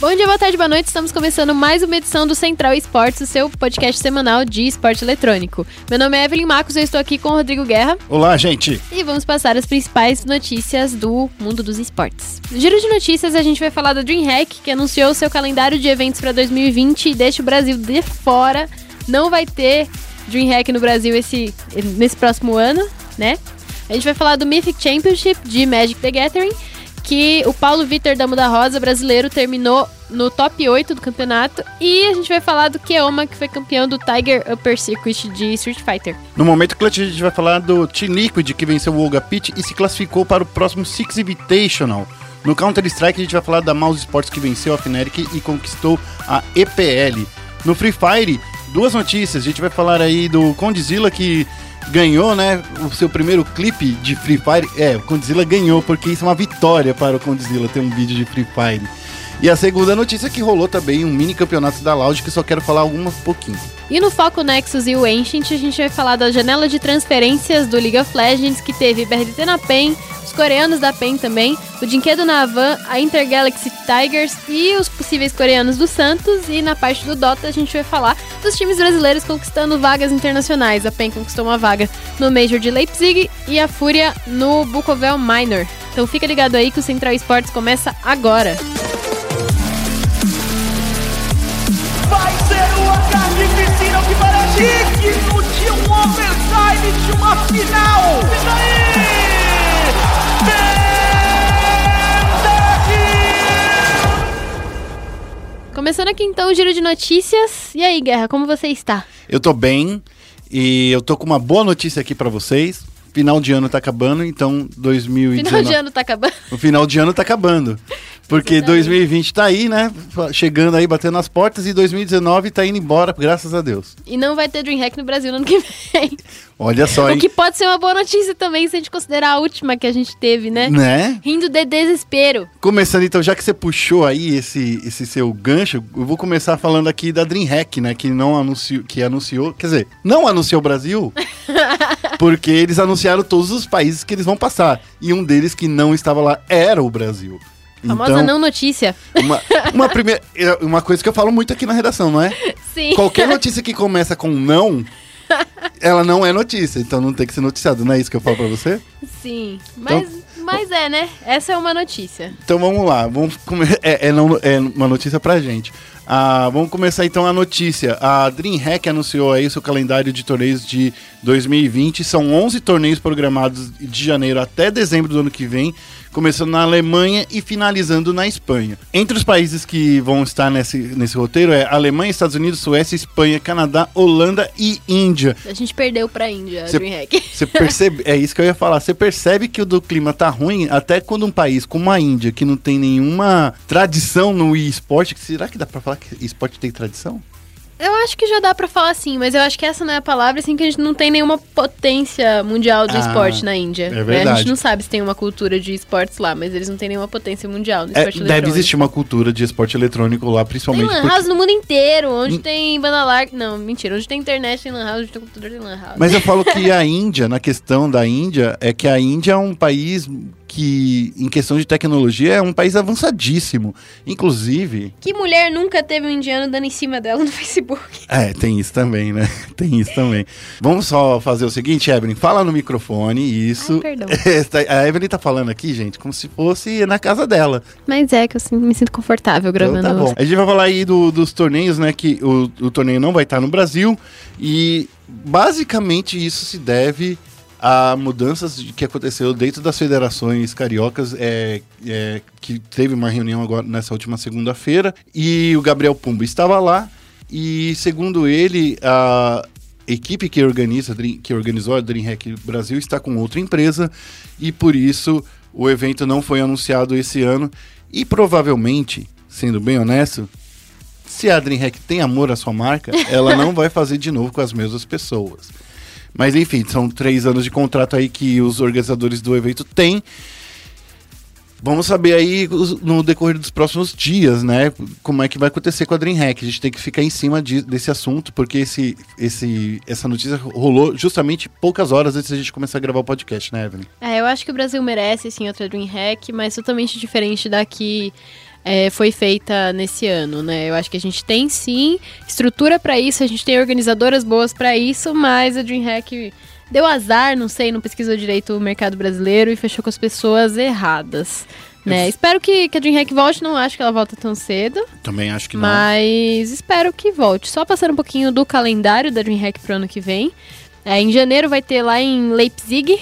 Bom dia, boa tarde, boa noite. Estamos começando mais uma edição do Central Esportes, o seu podcast semanal de esporte eletrônico. Meu nome é Evelyn Marcos, eu estou aqui com o Rodrigo Guerra. Olá, gente. E vamos passar as principais notícias do mundo dos esportes. No giro de notícias, a gente vai falar da DreamHack, que anunciou seu calendário de eventos para 2020 e deixa o Brasil de fora. Não vai ter DreamHack no Brasil esse, nesse próximo ano, né? A gente vai falar do Mythic Championship de Magic the Gathering que o Paulo Vitor Damo da Rosa, brasileiro, terminou no top 8 do campeonato. E a gente vai falar do Keoma, que foi campeão do Tiger Upper Circuit de Street Fighter. No momento clutch a gente vai falar do Team Liquid, que venceu o Olga Pitt e se classificou para o próximo Six Invitational. No Counter-Strike a gente vai falar da Mouse Sports, que venceu a Fnatic e conquistou a EPL. No Free Fire, duas notícias. A gente vai falar aí do Condzilla, que ganhou, né, o seu primeiro clipe de Free Fire. É, o Condzilla ganhou, porque isso é uma vitória para o Condzilla ter um vídeo de Free Fire. E a segunda notícia é que rolou também um mini campeonato da Loud, que só quero falar algumas pouquinho. E no Foco Nexus e o Ancient, a gente vai falar da janela de transferências do League of Legends, que teve BRDT na PEN, os coreanos da PEN também, o Dinquedo na Havan, a Intergalaxy Tigers e os possíveis coreanos do Santos. E na parte do Dota, a gente vai falar dos times brasileiros conquistando vagas internacionais. A PEN conquistou uma vaga no Major de Leipzig e a Fúria no Bukovel Minor. Então fica ligado aí que o Central Esportes começa agora. Vai digno de um overtime de uma final. E daí? Começando aqui então o giro de notícias. E aí, Guerra, como você está? Eu tô bem e eu tô com uma boa notícia aqui para vocês. Final de ano tá acabando, então 2019. Final de ano tá acabando. O final de ano tá acabando. Porque Exatamente. 2020 tá aí, né? Chegando aí, batendo as portas, e 2019 tá indo embora, graças a Deus. E não vai ter DreamHack no Brasil no ano que vem. Olha só, O hein? que pode ser uma boa notícia também, se a gente considerar a última que a gente teve, né? Né? Rindo de desespero. Começando então, já que você puxou aí esse, esse seu gancho, eu vou começar falando aqui da DreamHack, né? Que não anunciou, que anunciou, quer dizer, não anunciou o Brasil, porque eles anunciaram todos os países que eles vão passar. E um deles que não estava lá era o Brasil. Famosa então, não notícia. uma, uma primeira, uma coisa que eu falo muito aqui na redação, não é? Sim. Qualquer notícia que começa com não, ela não é notícia, então não tem que ser noticiado, não é isso que eu falo pra você? Sim. Mas, mas é, né? Essa é uma notícia. Então vamos lá, vamos come... é, é, não, é uma notícia pra gente. Ah, vamos começar então a notícia. A DreamHack anunciou aí seu calendário de torneios de 2020. São 11 torneios programados de janeiro até dezembro do ano que vem, começando na Alemanha e finalizando na Espanha. Entre os países que vão estar nesse, nesse roteiro é Alemanha, Estados Unidos, Suécia, Espanha, Canadá, Holanda e Índia. A gente perdeu pra Índia, a Cê- DreamHack. Você percebe, é isso que eu ia falar. Você percebe que o do clima tá ruim até quando um país como a Índia, que não tem nenhuma tradição no esporte, será que dá pra falar que esporte tem tradição? Eu acho que já dá pra falar assim, mas eu acho que essa não é a palavra, assim, que a gente não tem nenhuma potência mundial do Ah, esporte na Índia. é né? A verdade. gente não sabe se tem uma cultura de esportes lá, mas eles não têm nenhuma potência mundial no É, esporte deve eletrônico. existir uma cultura de esporte eletrônico lá, Tem principalmente lan porque... house no mundo inteiro, onde Hum. tem banda larga. Não, mentira. Onde tem internet tem lan house, onde tem computador tem lan house. Mas eu falo que a Índia, na questão da Índia, é que a Índia é um país que, em questão de tecnologia, é um país avançadíssimo. Inclusive, Que mulher nunca teve um indiano dando em cima dela no Facebook? É, tem isso também, né? Tem isso também. Vamos só fazer o seguinte, Evelyn, fala no microfone, isso. Ai, perdão. A Evelyn tá falando aqui, gente, como se fosse na casa dela. Mas é que eu me sinto confortável Então gravando. tá bom. A gente vai falar aí do- dos torneios, né? Que o, o torneio não vai estar no Brasil. E basicamente isso se deve a mudanças que aconteceu dentro das federações cariocas, é, é, que teve uma reunião agora nessa última segunda-feira, e o Gabriel Pumbo estava lá, e segundo ele, a equipe que organiza, que organizou a DreamHack Brasil está com outra empresa, e por isso o evento não foi anunciado esse ano, e provavelmente, sendo bem honesto, se a DreamHack tem amor à sua marca, ela não vai fazer de novo com as mesmas pessoas. Mas enfim, são três anos de contrato aí que os organizadores do evento têm. Vamos saber aí no decorrer dos próximos dias, né? Como é que vai acontecer com a DreamHack. A gente tem que ficar em cima de- desse assunto, porque esse, esse, essa notícia rolou justamente poucas horas antes da gente começar a gravar o podcast, né, Evelyn? É, eu acho que o Brasil merece, sim, outra DreamHack, mas totalmente diferente da que é, foi feita nesse ano, né? Eu acho que a gente tem sim estrutura para isso, a gente tem organizadoras boas para isso, mas a DreamHack deu azar, não sei, não pesquisou direito o mercado brasileiro e fechou com as pessoas erradas. Né? Espero que, que a DreamHack volte, não acho que ela volta tão cedo. Também acho que não. Mas espero que volte. Só passando um pouquinho do calendário da DreamHack pro ano que vem. É, em janeiro vai ter lá em Leipzig,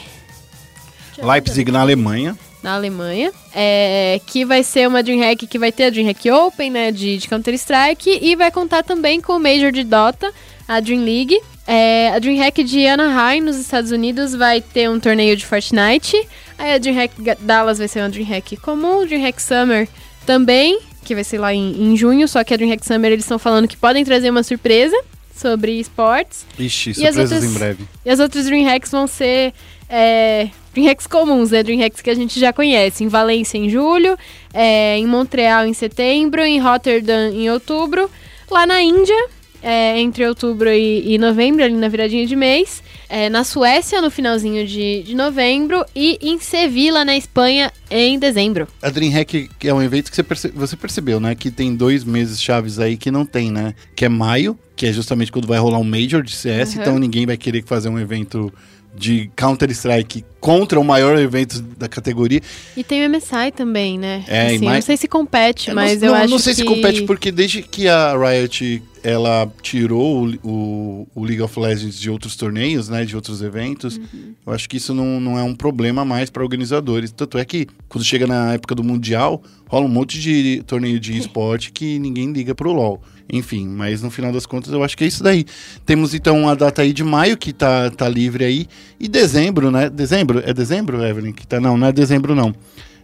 Leipzig na Alemanha. Na Alemanha, é, que vai ser uma DreamHack que vai ter a DreamHack Open, né, de, de Counter-Strike, e vai contar também com o Major de Dota, a Dream League. É, a DreamHack de Anaheim, nos Estados Unidos, vai ter um torneio de Fortnite. Aí a DreamHack Dallas vai ser uma DreamHack comum, DreamHack Summer também, que vai ser lá em, em junho, só que a DreamHack Summer eles estão falando que podem trazer uma surpresa sobre esportes. Ixi, E as surpresas outras- em breve. E as outras DreamHacks vão ser é, DreamHacks comuns, né? DreamHacks que a gente já conhece. Em Valência em julho, é, em Montreal em setembro, em Rotterdam em outubro. Lá na Índia, é, entre outubro e, e novembro, ali na viradinha de mês. É, na Suécia, no finalzinho de, de novembro. E em Sevilla, na Espanha, em dezembro. A DreamHack é um evento que você, perce- você percebeu, né? Que tem dois meses chaves aí que não tem, né? Que é maio, que é justamente quando vai rolar um Major de CS, Uhum. então ninguém vai querer fazer um evento de Counter-Strike contra o maior evento da categoria. E tem o MSI também, né? É, assim, mais- Não sei se compete, Eu mas não, eu não, acho não sei que... se compete porque desde que a Riot ela tirou o, o- o League of Legends de outros torneios, né, de outros eventos, Uhum. eu acho que isso não, não é um problema mais para organizadores. Tanto é que quando chega na época do mundial, rola um monte de torneio de esporte que ninguém liga pro LoL. Enfim, mas no final das contas eu acho que é isso daí. Temos então a data aí de maio que tá, tá livre aí e dezembro, né? Dezembro? É dezembro, Evelyn? Que tá não, não é dezembro não.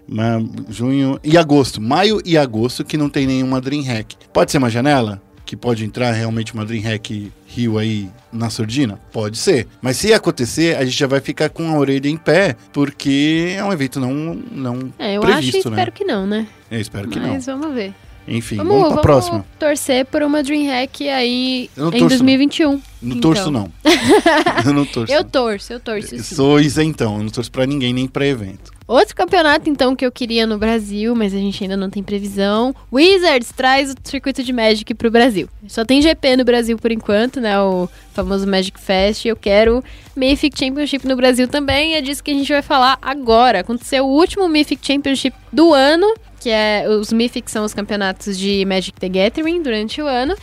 Mas junho e agosto, maio e agosto que não tem nenhuma DreamHack. Pode ser uma janela que pode entrar realmente uma DreamHack Rio aí na surdina? Pode ser. Mas se acontecer, a gente já vai ficar com a orelha em pé, porque é um evento não não É, eu previsto, acho e né? espero que não, né? Eu espero que Mas vamos ver. Não. Enfim, Vamos, vamos, pra vamos próxima. torcer por uma DreamHack aí não em torço, 2021. Não então. torço não. eu não torço. Eu torço, eu torço Eu sou isentão, eu não torço pra ninguém nem pra evento. Outro campeonato, então, que eu queria no Brasil, mas a gente ainda não tem previsão. Wizards traz o circuito de Magic pro Brasil. Só tem GP no Brasil por enquanto, né? O famoso Magic Fest. Eu quero Mythic Championship no Brasil também. É disso que a gente vai falar agora. Aconteceu o último Mythic Championship do ano, que é os Mythics são os campeonatos de Magic the Gathering durante o ano.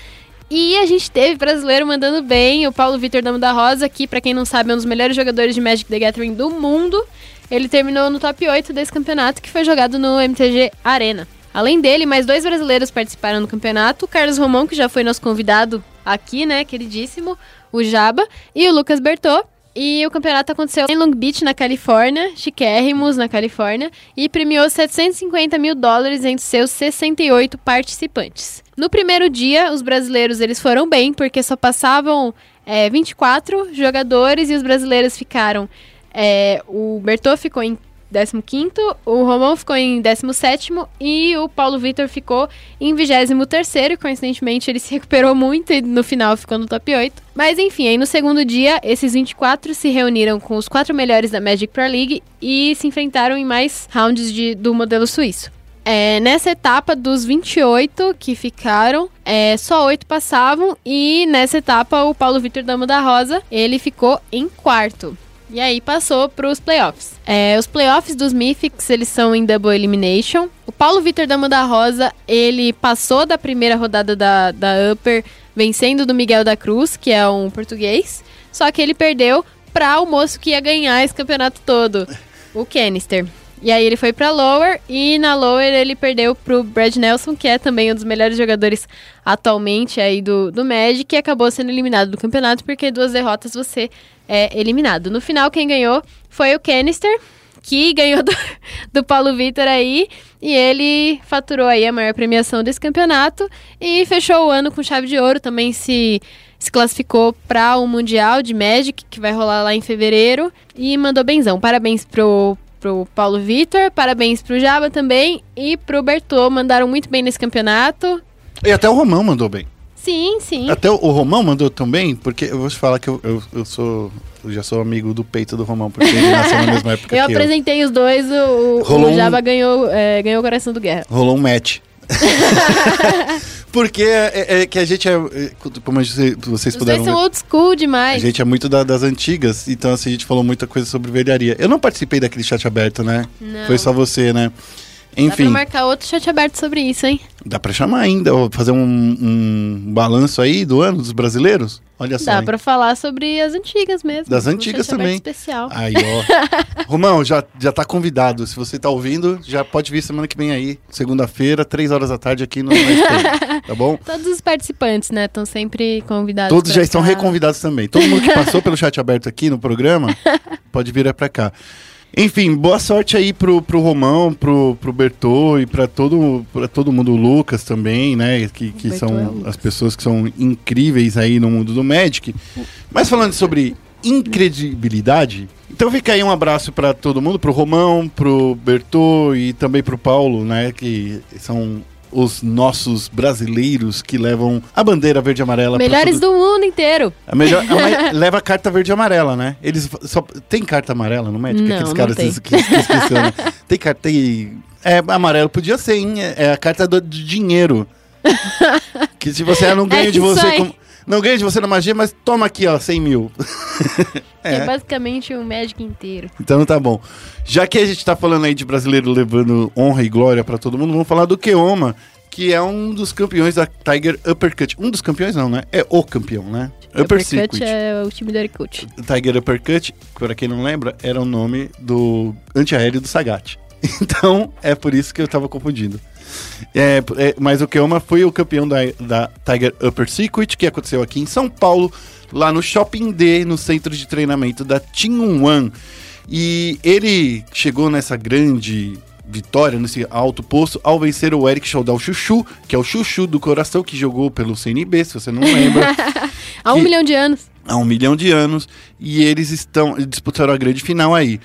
E a gente teve brasileiro mandando bem, o Paulo Vitor Damo da Rosa, que, pra quem não sabe, é um dos melhores jogadores de Magic the Gathering do mundo. Ele terminou no top 8 desse campeonato, que foi jogado no MTG Arena. Além dele, mais dois brasileiros participaram do campeonato: o Carlos Romão, que já foi nosso convidado aqui, né, queridíssimo, o Jaba, e o Lucas Bertô. E o campeonato aconteceu em Long Beach, na Califórnia, chiquérrimos, na Califórnia, e premiou 750 mil dólares entre seus 68 participantes. No primeiro dia, os brasileiros eles foram bem, porque só passavam é, 24 jogadores e os brasileiros ficaram. é, o Bertô ficou em 15, o Romão ficou em 17 e o Paulo Vitor ficou em 23. Coincidentemente, ele se recuperou muito e no final ficou no top 8. Mas enfim, aí no segundo dia, esses 24 se reuniram com os quatro melhores da Magic Pro League e se enfrentaram em mais rounds de, do modelo suíço. É, nessa etapa, dos 28 que ficaram, é, só 8 passavam. E nessa etapa, o Paulo Vitor Damo da Rosa, ele ficou em quarto. E aí passou para os playoffs. É, os playoffs dos Mythics, eles são em Double Elimination. O Paulo Vitor Damo da Rosa, ele passou da primeira rodada da, da Upper, vencendo do Miguel da Cruz, que é um português. Só que ele perdeu para o moço que ia ganhar esse campeonato todo, o Canister. E aí ele foi pra Lower e na Lower ele perdeu pro Brad Nelson, que é também um dos melhores jogadores atualmente aí do, do Magic, e acabou sendo eliminado do campeonato porque duas derrotas você é eliminado. No final quem ganhou foi o Canister, que ganhou do, do Paulo Vitor aí, e ele faturou aí a maior premiação desse campeonato e fechou o ano com chave de ouro, também se se classificou para o Mundial de Magic, que vai rolar lá em fevereiro, e mandou benzão. Parabéns pro pro Paulo Vitor, parabéns pro Jaba também e pro Bertô, mandaram muito bem nesse campeonato. E até o Romão mandou bem. Sim, sim. Até o, o Romão mandou também, porque eu vou te falar que eu, eu, eu sou. Eu já sou amigo do peito do Romão, porque ele nasceu na mesma época Eu apresentei os dois, o, Rolou o um- Jaba ganhou, é, ganhou o coração do Guerra. eu. Rolou um match. Porque é, é que a gente é. é, Como a gente- vocês Os puderam dois são old school a demais. gente é muito da- das antigas, então assim, a gente falou muita coisa sobre velharia. Eu não participei daquele chat aberto, né? Não. Foi só você, né? Dá pra Enfim, marcar outro chat aberto sobre isso, hein? dá pra chamar ainda, fazer um, um balanço aí do ano dos brasileiros? Olha só. Dá hein? pra falar sobre as antigas mesmo. Das antigas também. especial. Aí, ó. Romão, já, já tá convidado. Se você tá ouvindo, já pode vir semana que vem aí, segunda-feira, três horas da tarde aqui no tá bom? Todos os participantes, né, estão sempre convidados. Todos já estão reconvidados também. Todo mundo que passou pelo chat aberto aqui no programa, pode vir pra cá. Enfim, boa sorte aí pro, pro Romão, pro, pro Bertô e pra todo, pra todo mundo, o Lucas também, né? Que, que é são Lucas. as pessoas que são incríveis aí no mundo do Magic. Mas falando sobre incredibilidade, então fica aí um abraço pra todo mundo, pro Romão, pro Bertô e também pro Paulo, né? Que são os nossos brasileiros que levam a bandeira verde e amarela pra Melhores do mundo inteiro. a melhor, a leva a carta verde e amarela, né? Eles só tem carta amarela no Magic? Não, Aqueles não caras tem. que, que né? Tem carta tem é amarelo podia ser, hein? É, é a carta do, de dinheiro. que se você não ganha É de você aí. Não ganha de você na magia, mas toma aqui, ó, 100 mil. É. É. basicamente o Magic inteiro. Então tá bom. Já que a gente tá falando aí de brasileiro levando honra e glória pra todo mundo, vamos falar do Keoma, que é um dos campeões da Tiger Uppercut. Um dos campeões não, né? É o campeão, né? Upper Uppercut Circuit. é o time do Erikut. Tiger Uppercut, para quem não lembra, era o nome do antiaéreo do Sagat. Então, é por isso que eu tava confundindo. É, é, mas o Keoma foi o campeão da, da Tiger Upper Circuit, que aconteceu aqui em São Paulo, lá no Shopping D, no centro de treinamento da Team One. E ele chegou nessa grande vitória, nesse alto posto, ao vencer o Eric Chaudal Chuchu, que é o Chuchu do coração, que jogou pelo CNB, se você não lembra. Há um Que- milhão de anos. há um milhão de anos e eles estão eles disputaram a grande final aí.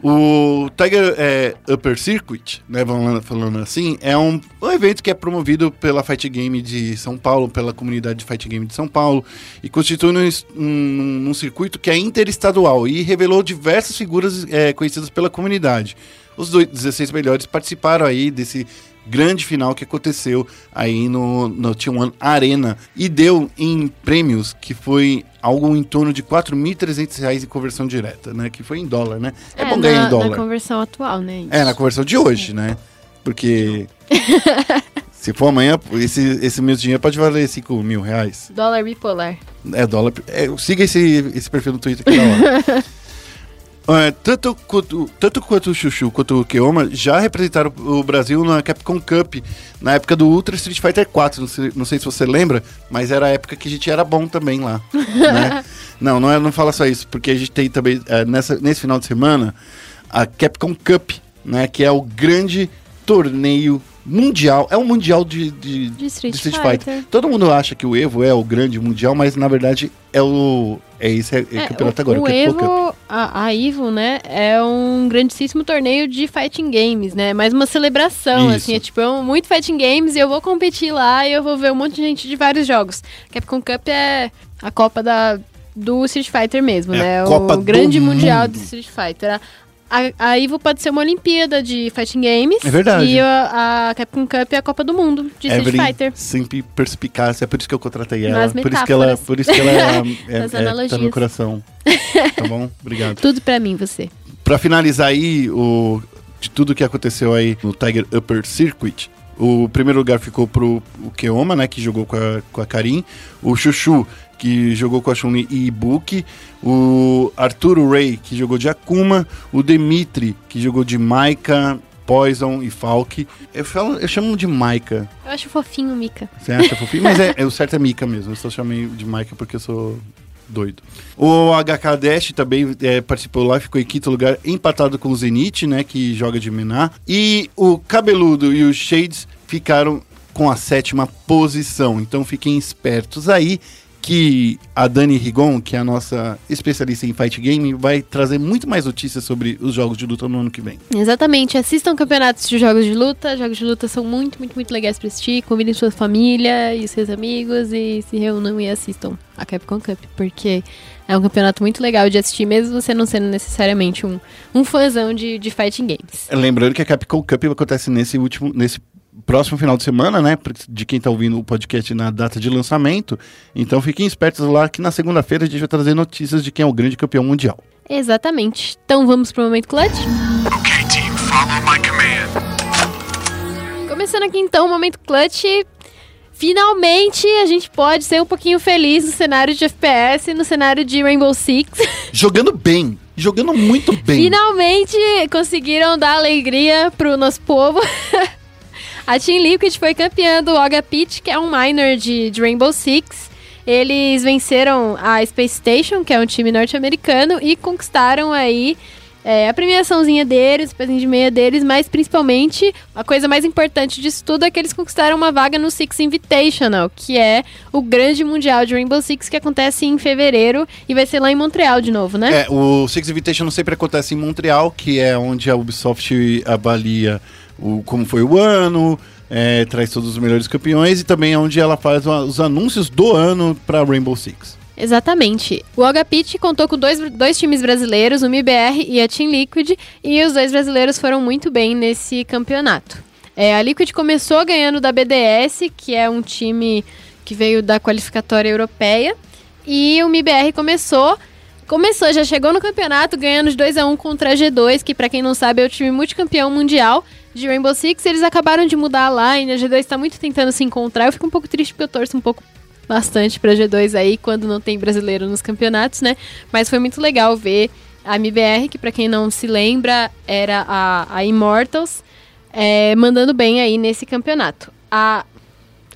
O Tiger é, Upper Circuit, né, vamos falando assim, é um, um evento que é promovido pela Fight Game de São Paulo, pela comunidade de Fight Game de São Paulo, e constitui um, um, um circuito que é interestadual e revelou diversas figuras é, conhecidas pela comunidade. Os dois, 16 melhores participaram aí desse grande final que aconteceu aí no, no T1 Arena e deu em prêmios que foi algo em torno de 4.300 reais em conversão direta, né? Que foi em dólar, né? É, bom na, ganhar em Na dólar. conversão atual, né? É, na conversão de hoje, né? Porque se for amanhã, esse, esse meu dinheiro pode valer 5 mil reais. Dólar bipolar. É dólar. É, siga esse, esse perfil no Twitter que é da hora. É, tanto, quanto, tanto quanto o Chuchu quanto o Keoma já representaram o Brasil na Capcom Cup, na época do Ultra Street Fighter 4. Não sei, não sei se você lembra, mas era a época que a gente era bom também lá. né? Não, não, é, não fala só isso, porque a gente tem também, é, nessa, nesse final de semana, a Capcom Cup, né? Que é o grande torneio mundial. É um mundial de, de, De Street, de Street Fighter. Fighter. Todo mundo acha que o Evo é o grande mundial, mas na verdade é o. É esse é, é campeonato o, agora. o Cup. Evo, a, a Evo, né, é um grandíssimo torneio de fighting games, né? Mais uma celebração, Isso. assim, é tipo, é um, muito fighting games e eu vou competir lá e eu vou ver um monte de gente de vários jogos. Capcom Cup é a Copa da, do Street Fighter mesmo, É né? O grande mundial mundo. de Street Fighter. A, a Evo pode ser uma Olimpíada de fighting games. É verdade. E a, a Capcom Cup é a Copa do Mundo de Street Evelyn Fighter. sempre perspicaz, é por isso que eu contratei ela. Por isso que ela, por isso que ela é, é, é, tá no coração. Tá bom? Obrigado. Tudo pra mim, você. Pra finalizar aí o, de tudo que aconteceu aí no Tiger Upper Circuit, o primeiro lugar ficou pro o Keoma, né, que jogou com a, com a Karin, o Chuchu, que jogou com a Chun-Li e Ibuki, o Arturo Ray, que jogou de Akuma, o Dimitri, que jogou de Maika, Poison e Falk. Eu, falo, eu chamo de Maika, Eu acho fofinho, Mika. você acha fofinho? Mas é, é, o certo é Mika mesmo. Eu só chamei de Mika porque eu sou doido. O HK Dash também é, participou lá, ficou em quinto lugar, empatado com o Zenith, né? Que joga de Mená. E o Cabeludo e o Shades ficaram com a sétima posição. Então fiquem espertos aí. Que a Dani Rigon, que é a nossa especialista em fight game, vai trazer muito mais notícias sobre os jogos de luta no ano que vem. Exatamente. Assistam campeonatos de jogos de luta. Jogos de luta são muito, muito, muito legais pra assistir. Convidem sua família e seus amigos e se reúnam e assistam a Capcom Cup, porque é um campeonato muito legal de assistir, mesmo você não sendo necessariamente um, um fãzão de, de fighting games. Lembrando que a Capcom Cup acontece nesse último, nesse próximo final de semana, né? De quem tá ouvindo o podcast na data de lançamento. Então fiquem espertos lá que na segunda-feira a gente vai trazer notícias de quem é o grande campeão mundial. Exatamente. Então vamos pro momento clutch? Okay, team, follow my command. Começando aqui então o momento clutch. Finalmente a gente pode ser um pouquinho feliz no cenário de FPS, no cenário de Rainbow Six. Jogando bem, jogando muito bem. Finalmente conseguiram dar alegria pro nosso povo. a Team Liquid foi campeã do Oga Pitch, que é um minor de, de Rainbow Six. Eles venceram a Space Station, que é um time norte-americano, e conquistaram aí é, a premiaçãozinha deles, o pezinho de meia deles, mas principalmente a coisa mais importante disso tudo é que eles conquistaram uma vaga no Six Invitational, que é o grande mundial de Rainbow Six que acontece em fevereiro e vai ser lá em Montreal de novo, né? É, o Six Invitational sempre acontece em Montreal, que é onde a Ubisoft avalia o, como foi o ano, é, traz todos os melhores campeões e também é onde ela faz os anúncios do ano para Rainbow Six. Exatamente. O Agapit contou com dois, dois times brasileiros, o MIBR e a Team Liquid, e os dois brasileiros foram muito bem nesse campeonato. É, a Liquid começou ganhando da BDS, que é um time que veio da qualificatória europeia, e o MIBR começou começou, já chegou no campeonato ganhando de 2 a 1 contra a G2, que para quem não sabe é o time multicampeão mundial de Rainbow Six. Eles acabaram de mudar a line, a G2 está muito tentando se encontrar. Eu fico um pouco triste porque eu torço um pouco bastante pra G2 aí quando não tem brasileiro nos campeonatos, né? Mas foi muito legal ver a MBR, que para quem não se lembra era a, a Immortals, é, mandando bem aí nesse campeonato. A,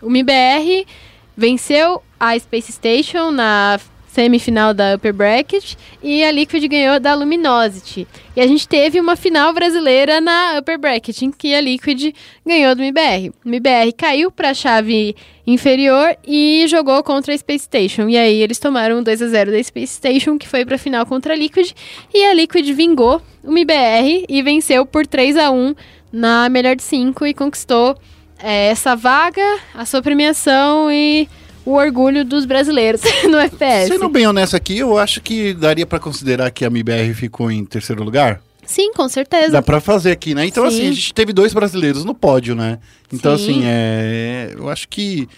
o MBR venceu a Space Station na semifinal da Upper Bracket e a Liquid ganhou da Luminosity. E a gente teve uma final brasileira na Upper Bracket, em que a Liquid ganhou do MBR. O MBR caiu para a chave inferior e jogou contra a Space Station. E aí eles tomaram 2 a 0 da Space Station, que foi para a final contra a Liquid, e a Liquid vingou o MBR e venceu por 3 a 1 na melhor de 5 e conquistou é, essa vaga, a sua premiação e o orgulho dos brasileiros no FPS. Sendo bem honesto aqui, eu acho que daria para considerar que a MBR ficou em terceiro lugar. Sim, com certeza. Dá pra fazer aqui, né? Então, Sim. assim, a gente teve dois brasileiros no pódio, né? Então, Sim. assim, é... eu acho que,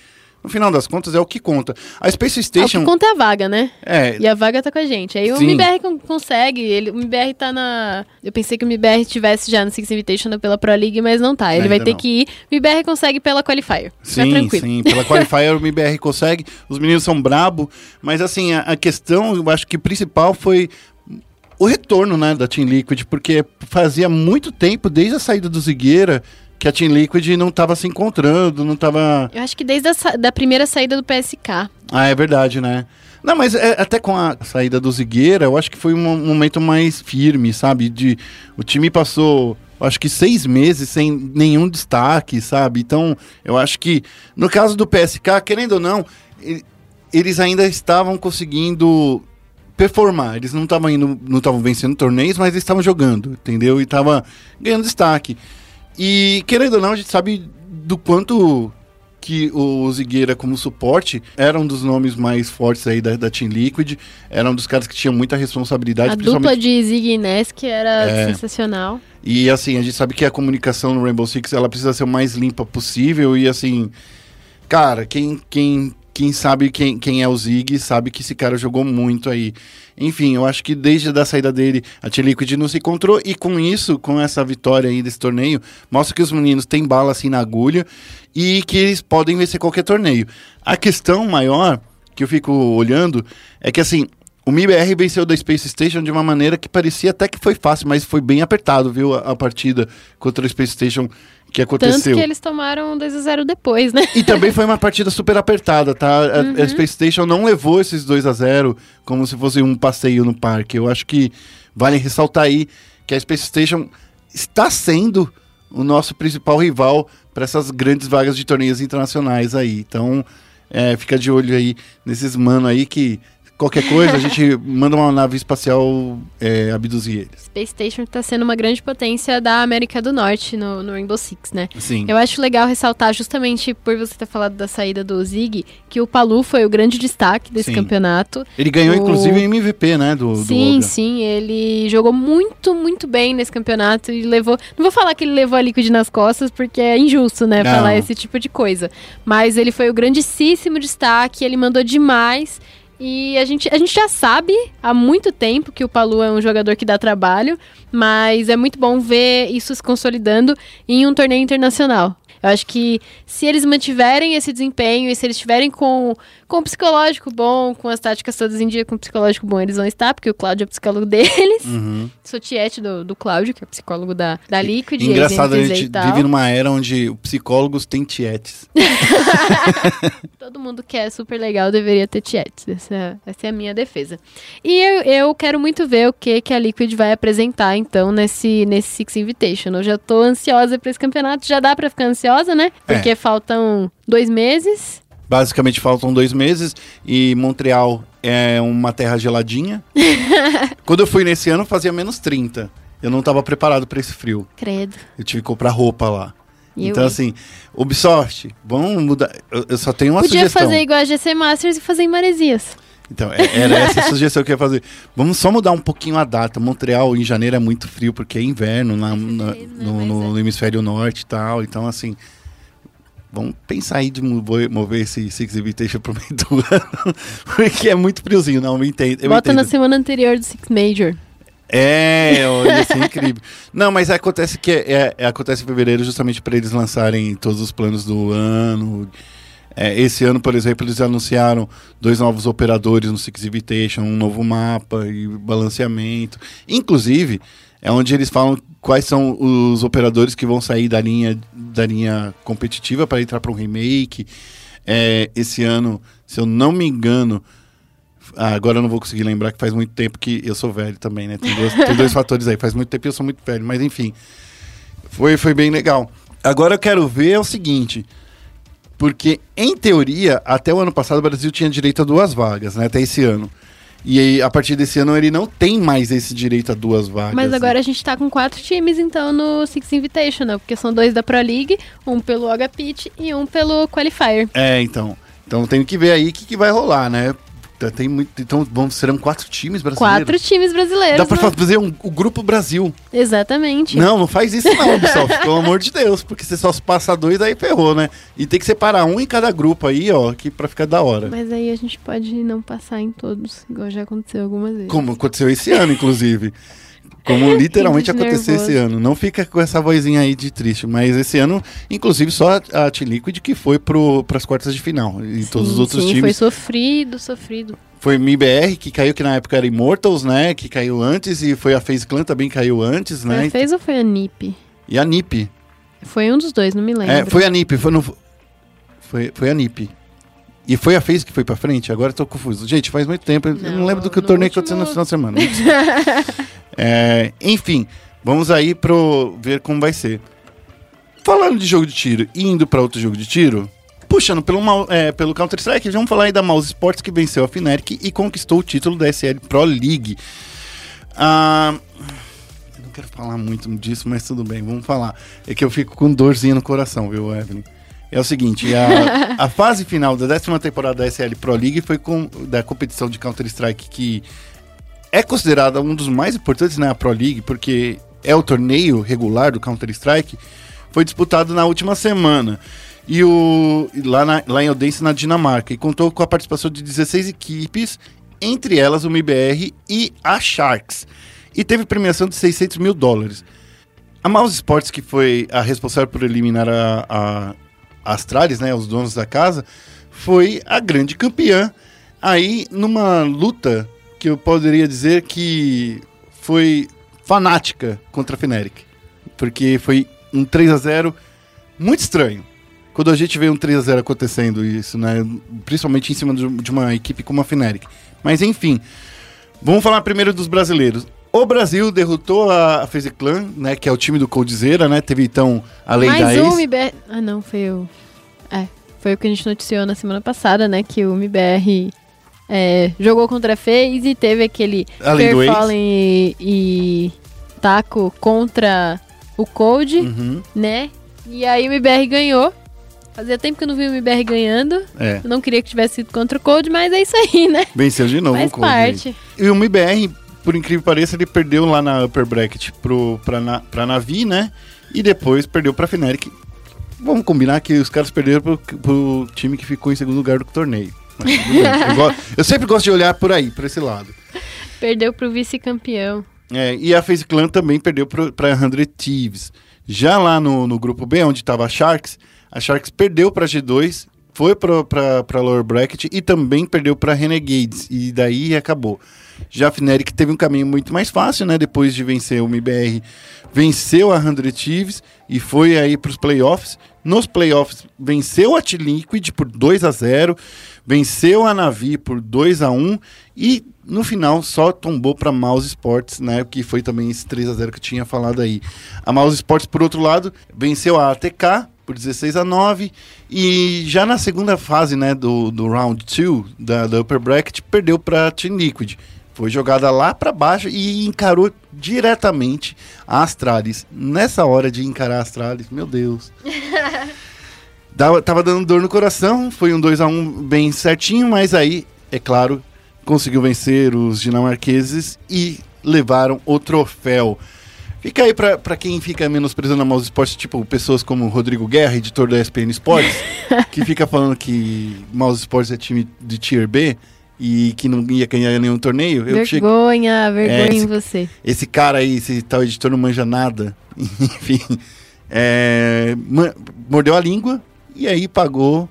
no final das contas, é o que conta. A Space Ah, o Station... que conta é a vaga, né? É, E a vaga tá com a gente. Aí o Sim. MBR con- consegue, ele, o MBR tá na. Eu pensei que o MBR estivesse já no Six Invitational pela Pro League, mas não tá. Ele Ainda vai ter não. que ir. O MBR consegue pela Qualifier. tá Sim, tranquilo. sim. Pela Qualifier o MBR consegue. Os meninos são brabo. Mas assim, a, a questão, eu acho que principal foi o retorno, né, da Team Liquid, porque fazia muito tempo, desde a saída do Zigueira, que a Team Liquid não tava se encontrando, não tava. Eu acho que desde a da primeira saída do PSK. Ah, é verdade, né? Não, mas é, até com a saída do Zigueira, eu acho que foi um momento mais firme, sabe? De, o time passou, acho que seis meses sem nenhum destaque, sabe? Então, eu acho que, no caso do PSK, querendo ou não, eles ainda estavam conseguindo performar. Eles não estavam indo, não estavam vencendo torneios, mas eles estavam jogando, entendeu? E estavam ganhando destaque. E querendo ou não, a gente sabe do quanto que o Zigueira como suporte era um dos nomes mais fortes aí da, da Team Liquid, era um dos caras que tinha muita responsabilidade, A dupla de Zig e Nesk era É. sensacional. e assim, a gente sabe que a comunicação no Rainbow Six ela precisa ser o mais limpa possível e assim, cara, quem quem quem sabe quem, quem é o Zig sabe que esse cara jogou muito aí. Enfim, eu acho que desde a saída dele, a T-Liquid não se encontrou e com isso, com essa vitória aí desse torneio, mostra que os meninos têm bala assim na agulha e que eles podem vencer qualquer torneio. A questão maior que eu fico olhando é que assim, o MIBR venceu da Space Station de uma maneira que parecia até que foi fácil, mas foi bem apertado, viu, a, a partida contra a Space Station que Tanto aconteceu. que eles tomaram 2 a 0 depois, né? E também foi uma partida super apertada, tá? A, Uhum. a Space Station não levou esses 2 a 0 como se fosse um passeio no parque. Eu acho que vale ressaltar aí que a Space Station está sendo o nosso principal rival para essas grandes vagas de torneios internacionais aí. Então, é, fica de olho aí nesses mano aí que qualquer coisa, a gente manda uma nave espacial é, abduzir eles. Space Station tá sendo uma grande potência da América do Norte no, no Rainbow Six, né? Sim. Eu acho legal ressaltar, justamente por você ter falado da saída do Zig, que o Palu foi o grande destaque desse Sim. campeonato. Ele ganhou, o- inclusive, o MVP, né? Do, do sim, Logan. sim, ele jogou muito, muito bem nesse campeonato e levou. Não vou falar que ele levou a Liquid nas costas, porque é injusto, né? Não. Falar esse tipo de coisa. Mas ele foi o grandíssimo destaque, ele mandou demais. E a gente, a gente já sabe há muito tempo que o Palu é um jogador que dá trabalho, mas é muito bom ver isso se consolidando em um torneio internacional. Eu acho que se eles mantiverem esse desempenho e se eles estiverem com, com o psicológico bom, com as táticas todas em dia, com o psicológico bom, eles vão estar, porque o Cláudio é o psicólogo deles. Uhum. Sou tiete do, do Cláudio, que é psicólogo da, da Liquid. e Engraçado, a gente vive numa era onde psicólogos têm tietes. Todo mundo que é super legal deveria ter tietes. Essa, essa é a minha defesa. E eu, eu quero muito ver o que, que a Liquid vai apresentar, então, nesse, nesse Six Invitational. Eu já tô ansiosa pra esse campeonato. Já dá pra ficar ansiosa, né? É. Porque faltam dois meses. Basicamente faltam dois meses e Montreal é uma terra geladinha. Quando eu fui nesse ano fazia menos 30. Eu não estava preparado para esse frio. Credo. Eu tive que comprar roupa lá. E então eu, assim, Ubisoft, vamos mudar. Eu, eu só tenho uma Podia sugestão. fazer igual a GC Masters e fazer em Maresias. Então, é- era essa a sugestão que eu ia fazer. Vamos só mudar um pouquinho a data. Montreal em janeiro é muito frio porque é inverno na- na- certeza, no, mas no é. hemisfério norte e tal. Então, assim, vamos pensar aí de mover, esse Six Invitation pro meio do ano. porque é muito friozinho, não, eu entendo. Bota entendo. na semana anterior do Six Major. É, olha, isso é incrível. Não, mas acontece que é, é- acontece em fevereiro justamente para eles lançarem todos os planos do ano. É, esse ano, por exemplo, eles anunciaram dois novos operadores no Six Invitation, um novo mapa e balanceamento. Inclusive, é onde eles falam quais são os operadores que vão sair da linha, da linha competitiva para entrar para um remake. É, esse ano, se eu não me engano, ah, agora eu não vou conseguir lembrar que faz muito tempo que eu sou velho também, né? Tem dois, tem dois fatores aí. Faz muito tempo que eu sou muito velho, mas enfim. Foi, foi bem legal. Agora eu quero ver o seguinte. Porque, em teoria, até o ano passado o Brasil tinha direito a duas vagas, né? Até esse ano. E aí, a partir desse ano ele não tem mais esse direito a duas vagas. Mas agora a gente tá com quatro times, então, no Six Invitational, porque são dois da Pro League, um pelo HPIT e um pelo Qualifier. É, então. Então tem que ver aí o que, que vai rolar, né? Tem muito, então vão, serão quatro times brasileiros. Quatro times brasileiros. Dá pra né? fazer um, o Grupo Brasil. Exatamente. Não, não faz isso não, Ubisoft, pelo amor de Deus, porque você só passa dois, aí ferrou, né? E tem que separar um em cada grupo aí, ó, que pra ficar da hora. Mas aí a gente pode não passar em todos, igual já aconteceu algumas vezes. Como aconteceu esse ano, inclusive. Como literalmente aconteceu esse ano. Não fica com essa vozinha aí de triste, mas esse ano, inclusive, só a, T-Liquid que foi pro, pras quartas de final. E todos os Sim, outros sim, foi times. sofrido, sofrido. Foi MIBR, que caiu, que na época era Immortals, né? Que caiu antes, e foi a FaZe Clan também caiu antes, Foi né? a FaZe ou foi a NiP? E a NiP. Foi um dos dois, não me lembro. É, foi a NiP, foi, no, foi, foi a NiP. E foi a FaZe que foi pra frente? Agora eu tô confuso. Gente, faz muito tempo, eu não Não, lembro do que o torneio último- aconteceu no final de semana. É, enfim, vamos aí pro ver como vai ser. Falando de jogo de tiro e indo pra outro jogo de tiro, puxando pelo, é, pelo Counter-Strike, vamos falar aí da Mouse Sports que venceu a Fnatic e conquistou o título da SL Pro League. Ah, não quero falar muito disso, mas tudo bem, vamos falar. É que eu fico com dorzinha no coração, viu, Evelyn? É o seguinte, a, a fase final da décima temporada da SL Pro League foi com, da competição de Counter-Strike que é considerada um dos mais importantes na Pro League, porque é o torneio regular do Counter-Strike, foi disputado na última semana. E o, lá, na- lá em Odense, na Dinamarca, e contou com a participação de 16 equipes, entre elas o MIBR e a Sharks. E teve premiação de 600 mil dólares. A Mouse Sports, que foi a responsável por eliminar a a Astralis, né, os donos da casa, foi a grande campeã. Aí, numa luta que eu poderia dizer que foi fanática contra a Fnatic. Porque foi um 3 a 0 muito estranho. Quando a gente vê um 3 a 0 acontecendo isso, né? Principalmente em cima de uma equipe como a Fnatic. Mas enfim, vamos falar primeiro dos brasileiros. O Brasil derrotou a a FaZe Clan, né? Que é o time do Coldzera, né? Teve então, além da Mais Ace... um MBR. Ah, não, foi o. É. Foi o que a gente noticiou na semana passada, né? Que o MBR é, jogou contra a FaZe, teve aquele Além Fair. Fallen e, e Taco contra o Cold, Uhum. né? E aí o MBR ganhou. Fazia tempo que eu não vi o MBR ganhando. É. Eu não queria que tivesse sido contra o Cold, mas é isso aí, né? Venceu de novo Faz o Cold parte. E o MBR, por incrível que pareça, ele perdeu lá na Upper Bracket pro, pra, na, pra Navi, né? E depois perdeu pra Fnatic. Vamos combinar que os caras perderam pro, pro time que ficou em segundo lugar do torneio. Mas eu, go- eu sempre gosto de olhar por aí, por esse lado. Perdeu pro vice-campeão. É, e a FaZe Clan também perdeu pro, pra 100 Thieves. Já lá no, no grupo B, onde tava a Sharks, a Sharks perdeu pra G2, foi pra Lower Bracket e também perdeu pra Renegades. E daí acabou. Já a Fnatic teve um caminho muito mais fácil, né? Depois de vencer o MBR, venceu a 100 Thieves e foi aí pros playoffs. Nos playoffs, venceu a T-Liquid por 2 a 0 venceu a Navi por 2 a 1 e no final só tombou para Mouse Sports, né? Que foi também esse 3 a 0 que eu tinha falado aí. A Mouse Sports, por outro lado, venceu a ATK por 16 a 9 e já na segunda fase, né, do, do round 2 da, da Upper Bracket, perdeu para Team Liquid. Foi jogada lá para baixo e encarou diretamente a Astralis. Nessa hora de encarar a Astralis, meu Deus. Dava, tava dando dor no coração, foi um 2 a 1 bem certinho, mas aí, é claro, conseguiu vencer os dinamarqueses e levaram o troféu. Fica aí pra, pra quem fica menosprezando a Mouse Sports, tipo pessoas como Rodrigo Guerra, editor da ESPN Sports, que fica falando que Mouse Sports é time de Tier B e que não ia ganhar nenhum torneio. Eu chego, vergonha, vergonha É, em você. esse cara aí, esse tal editor não manja nada. Enfim, é, mordeu a língua e aí pagou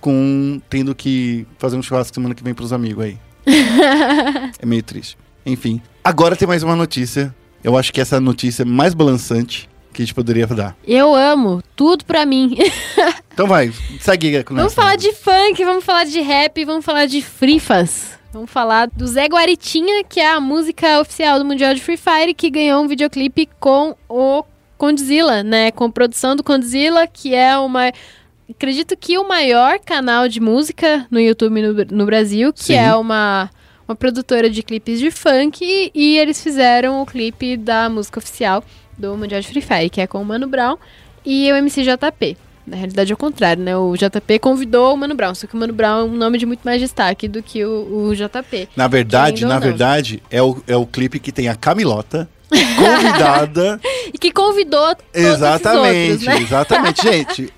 com tendo que fazer um churrasco semana que vem pros amigos aí. é meio triste. Enfim, agora tem mais uma notícia. Eu acho que essa é a notícia mais balançante que a gente poderia dar. Eu amo, tudo pra mim. Então vai, segue com Vamos falar de funk, vamos falar de rap, vamos falar de frifas. Vamos falar do Zé Guaritinha, que é a música oficial do Mundial de Free Fire, que ganhou um videoclipe com o Condzilla, né? Com produção do Condzilla, que é uma. Acredito que o maior canal de música no YouTube no, no Brasil, que Sim. é uma, uma produtora de clipes de funk, e eles fizeram o clipe da música oficial do Mundial de Free Fire, que é com o Mano Brown e o MC JP. Na realidade é o contrário, né? O JP convidou o Mano Brown, só que o Mano Brown é um nome de muito mais destaque do que o, o JP. Na verdade, na verdade, é o, é o clipe que tem a Camilota convidada. E que convidou todos exatamente, outros, né? exatamente. Gente,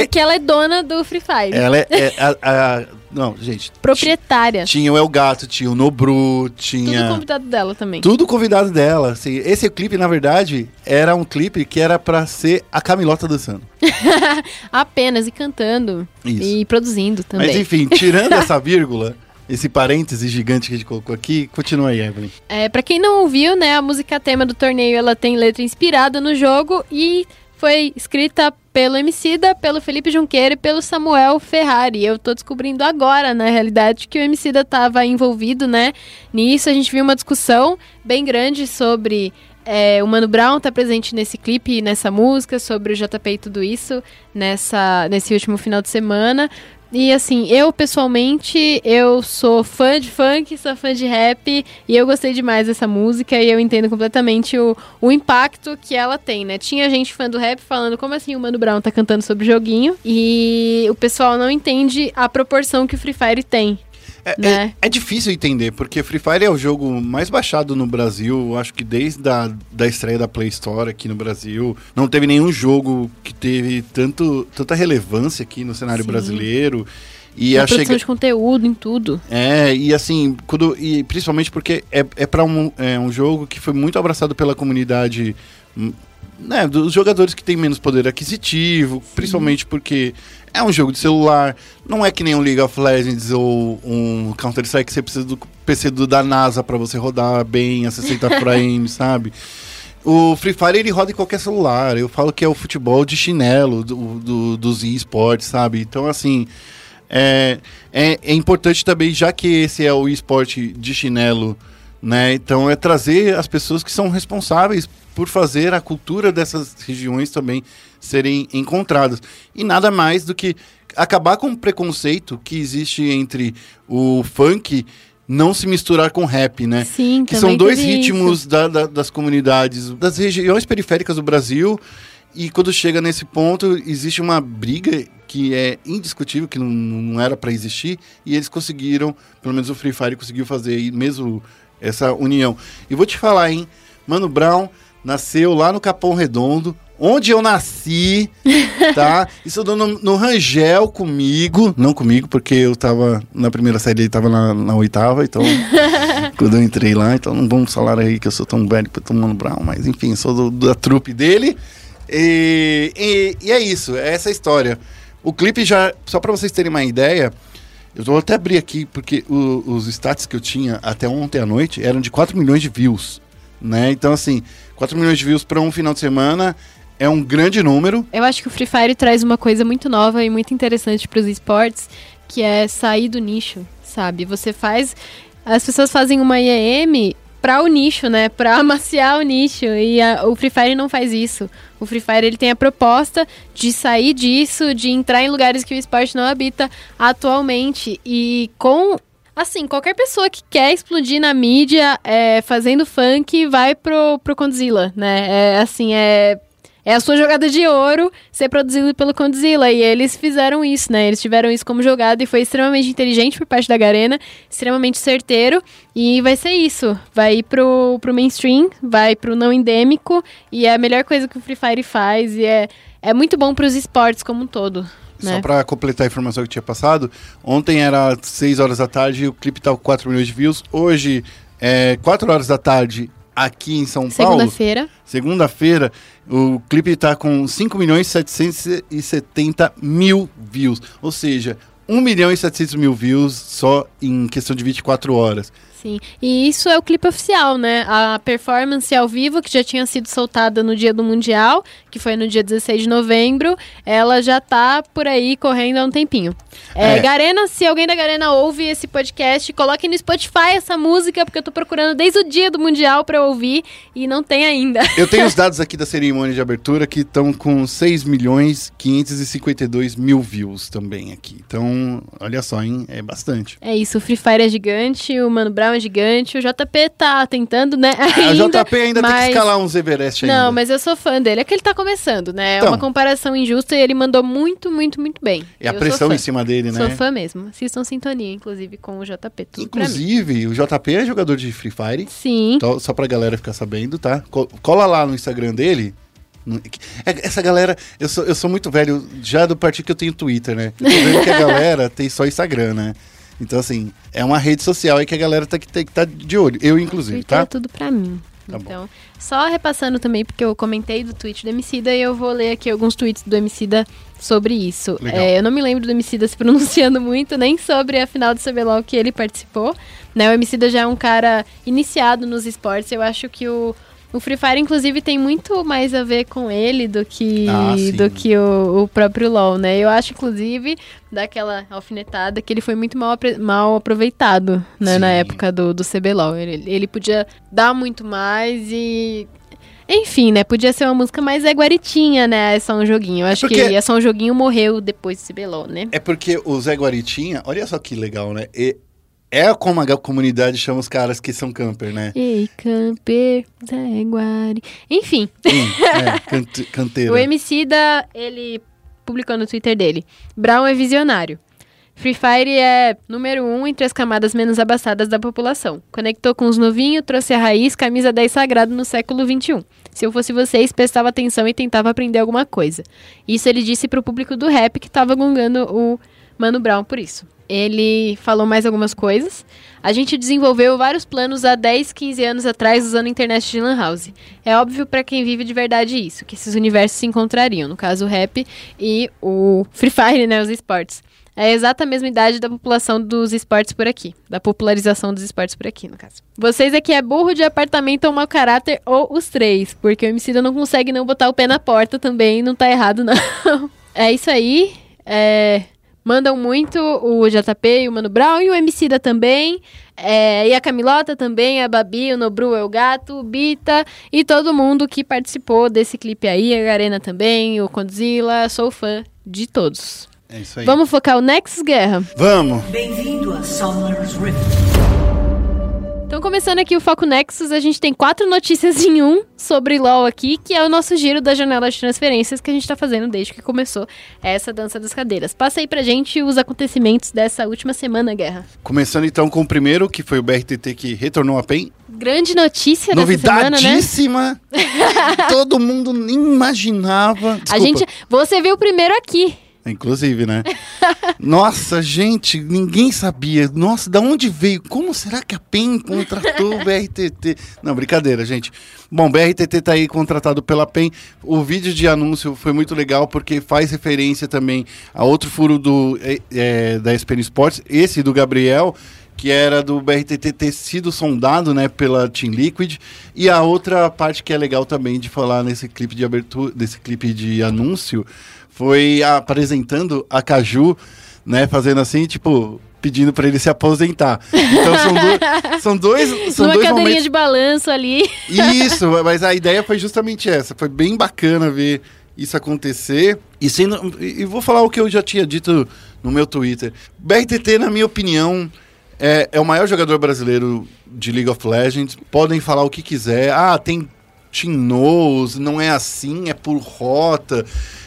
Porque ela é dona do Free Fire. ela é, é a, a- Não, gente. Proprietária. Tinha o El Gato, tinha o Nobru, Tudo tinha. convidado dela também. Tudo convidado dela. assim. esse clipe, na verdade, era um clipe que era pra ser a Camilota dançando. Apenas e cantando. Isso. E produzindo também. Mas enfim, tirando essa vírgula, esse parêntese gigante que a gente colocou aqui, continua aí, Evelyn. É, para quem não ouviu, né, a música tema do torneio ela tem letra inspirada no jogo e foi escrita pelo Emicida, pelo Felipe Junqueira e pelo Samuel Ferrari. Eu tô descobrindo agora, na realidade, que o Emicida estava envolvido, né? Nisso a gente viu uma discussão bem grande sobre é, o Mano Brown tá presente nesse clipe, nessa música, sobre o JP e tudo isso, nessa, nesse último final de semana. E assim, eu pessoalmente, eu sou fã de funk, sou fã de rap, e eu gostei demais dessa música e eu entendo completamente o, o impacto que ela tem, né? Tinha gente fã do rap falando como assim o Mano Brown tá cantando sobre joguinho, e o pessoal não entende a proporção que o Free Fire tem. É, Né? é- é difícil entender, porque Free Fire é o jogo mais baixado no Brasil, acho que desde a da estreia da Play Store aqui no Brasil. Não teve nenhum jogo que teve tanto, tanta relevância aqui no cenário Sim. brasileiro. E a a produção chega... de conteúdo em tudo. É, e assim, quando, e principalmente porque é, é para um, é um jogo que foi muito abraçado pela comunidade, hum, né, dos jogadores que têm menos poder aquisitivo, principalmente porque é um jogo de celular, não é que nem um League of Legends ou um Counter-Strike que você precisa do PC do, da NASA para você rodar bem a 60 frames, sabe? O Free Fire ele roda em qualquer celular. Eu falo que é o futebol de chinelo do, do- dos esportes, sabe? Então, assim, é, é, é importante também, já que esse é o esporte de chinelo, né? Então, é trazer as pessoas que são responsáveis por fazer a cultura dessas regiões também serem encontradas. E nada mais do que, acabar com o preconceito que existe entre o funk não se misturar com rap, né? Sim, que são dois ritmos da- da- das comunidades, das regiões periféricas do Brasil. E quando chega nesse ponto, existe uma briga que é indiscutível, que não, não era para existir, e eles conseguiram, pelo menos o Free Fire conseguiu fazer aí mesmo essa união. E vou te falar, hein? Mano Brown nasceu lá no Capão Redondo, onde eu nasci, tá? Estudou no, no Rangel comigo, não comigo, porque eu tava na primeira série, ele tava na, na oitava, então quando eu entrei lá, então não vamos falar aí que eu sou tão velho quanto o Mano Brown, mas enfim, sou do- da trupe dele. E, e- e é isso, é essa a história. O clipe já, só pra vocês terem uma ideia, eu vou até abrir aqui, porque o- os stats que eu tinha até ontem à noite eram de 4 milhões de views, né? Então, assim, 4 milhões de views pra um final de semana é um grande número. Eu acho que o Free Fire traz uma coisa muito nova e muito interessante para os esportes, que é sair do nicho, sabe? Você faz. As pessoas fazem uma IEM para o nicho, né? Para amaciar o nicho. E a- o Free Fire não faz isso. O Free Fire ele tem a proposta de sair disso, de entrar em lugares que o esporte não habita atualmente. E com. Assim, qualquer pessoa que quer explodir na mídia é, fazendo funk vai pro, pro Condzilla, né? É assim, é é a sua jogada de ouro ser produzido pelo Condzilla. E eles fizeram isso, né? Eles tiveram isso como jogada e foi extremamente inteligente por parte da Garena, extremamente certeiro. E vai ser isso. Vai ir pro, pro mainstream, vai pro não endêmico. E é a melhor coisa que o Free Fire faz. E é, é muito bom pros esportes como um todo. Né? Só pra completar a informação que tinha passado, ontem era 6 horas da tarde e o clipe tá com 4 milhões de views. Hoje, é 4 horas da tarde aqui em São Paulo. Segunda-feira. Segunda-feira, o clipe tá com 5 milhões e 770 mil views. Ou seja, 1 milhão e 700 mil views só em questão de 24 horas. Sim, e isso é o clipe oficial, né? A performance ao vivo, que já tinha sido soltada no dia do Mundial, que foi no dia 16 de novembro, ela já tá por aí correndo há um tempinho. É, É. Garena, se alguém da Garena ouve esse podcast, coloque no Spotify essa música, porque eu tô procurando desde o dia do Mundial pra ouvir e não tem ainda. Eu tenho os dados aqui da cerimônia de abertura que estão com 6 milhões 552 mil views também aqui. Então, olha só, hein? É bastante. É isso, o Free Fire é gigante, o Mano Brown é gigante, o JP tá tentando, né? A Ainda, JP ainda tem mas- que escalar uns Everest ainda. Não, mas eu sou fã dele. É que ele tá começando, né? Então. é uma comparação injusta e ele mandou muito, muito, muito bem. É a Eu pressão sou em cima dele, Sou né? fã mesmo. Assistam Sintonia, inclusive, com o JP. Tudo. Inclusive, o JP é jogador de Free Fire. Sim. Então, só pra galera ficar sabendo, tá? Co- Cola lá no Instagram dele. É- Essa galera, eu sou, eu sou muito velho, já do partido que eu tenho Twitter, né? Eu tô vendo que a galera tem só Instagram, né? Então, assim, é uma rede social aí que a galera tem que tem que estar de olho. Eu, inclusive, Twitter é tá? tudo pra mim. Tá bom. então, só repassando também, porque eu comentei do tweet do Emicida e eu vou ler aqui alguns tweets do Emicida sobre isso. É, eu não me lembro do Emicida se pronunciando muito, nem sobre a final do CBLOL que ele participou. Né? O Emicida já é um cara iniciado nos esportes. Eu acho que o, o Free Fire, inclusive, tem muito mais a ver com ele do que, Ah, do que o, o próprio LoL, né? Eu acho, inclusive, daquela alfinetada que ele foi muito mal, mal aproveitado, né? Na época do, do CBLOL. Ele, ele podia dar muito mais e... Enfim, né? Podia ser uma música mais é guaritinha, né? É só um joguinho. Eu acho porque- que é só um joguinho morreu depois do CBLOL, né? É porque o Zé Guaritinha, olha só que legal, né? E- é como a comunidade chama os caras que são camper, né? Ei, camper, Zé Guari... Enfim, Hum, é, cante- canteira. O Emicida, ele publicou no Twitter dele. Brown é visionário. Free Fire é número um entre as camadas menos abastadas da população. Conectou com os novinhos, trouxe a raiz, camisa 10 sagrado no século XXI. Se eu fosse vocês, prestava atenção e tentava aprender alguma coisa. Isso ele disse pro público do rap que tava gongando o Mano Brown por isso. Ele falou mais algumas coisas. A gente desenvolveu vários planos há 10, 15 anos atrás usando a internet de Lan House. É óbvio pra quem vive de verdade isso, que esses universos se encontrariam, no caso o rap e o Free Fire, né, os esportes. É a exata mesma idade da população dos esportes por aqui, da popularização dos esportes por aqui, no caso. Vocês aqui é burro de apartamento ou mau caráter ou os três, porque o homicida não consegue não botar o pé na porta também, não tá errado não. É isso aí. É, mandam muito o JP e o Mano Brown e o Emicida também. É, e a Camilota também, a Babi, o Nobru, é o Gato, o Bita e todo mundo que participou desse clipe aí, a Garena também, o Condzilla, sou fã de todos. É isso aí. Vamos focar o Nexus Guerra. Vamos. Bem-vindo a Summoner's Rift. Então, começando aqui o Foco Nexus, a gente tem quatro notícias em um sobre LoL aqui, que é o nosso giro da janela de transferências que a gente tá fazendo desde que começou essa dança das cadeiras. Passa aí pra gente os acontecimentos dessa última semana, Guerra. Começando então com o primeiro, que foi o BRTT que retornou a PEN. Grande notícia dessa semana, né? Novidadíssima. Todo mundo nem imaginava. A Desculpa. gente, você viu primeiro aqui. Inclusive, né? Nossa, gente, ninguém sabia. Nossa, da onde veio? Como será que a PEN contratou o BRTT? Não, brincadeira, gente. Bom, BRTT tá aí contratado pela PEN. O vídeo de anúncio foi muito legal porque faz referência também a outro furo do, é, da SPN Sports, esse do Gabriel, que era do BRTT ter sido sondado, né, pela Team Liquid, e a outra parte que é legal também de falar nesse clipe de abertura, desse clipe de anúncio, foi apresentando a Caju, né, fazendo assim, tipo, pedindo para ele se aposentar. Então são, do, são dois, são Numa dois cadeirinha momentos de balanço ali. isso, mas a ideia foi justamente essa. Foi bem bacana ver isso acontecer. E, sendo, e vou falar o que eu já tinha dito no meu Twitter. BRTT, na minha opinião, é, é o maior jogador brasileiro de League of Legends. Podem falar o que quiser. Ah, tem Team não é assim, é por rota.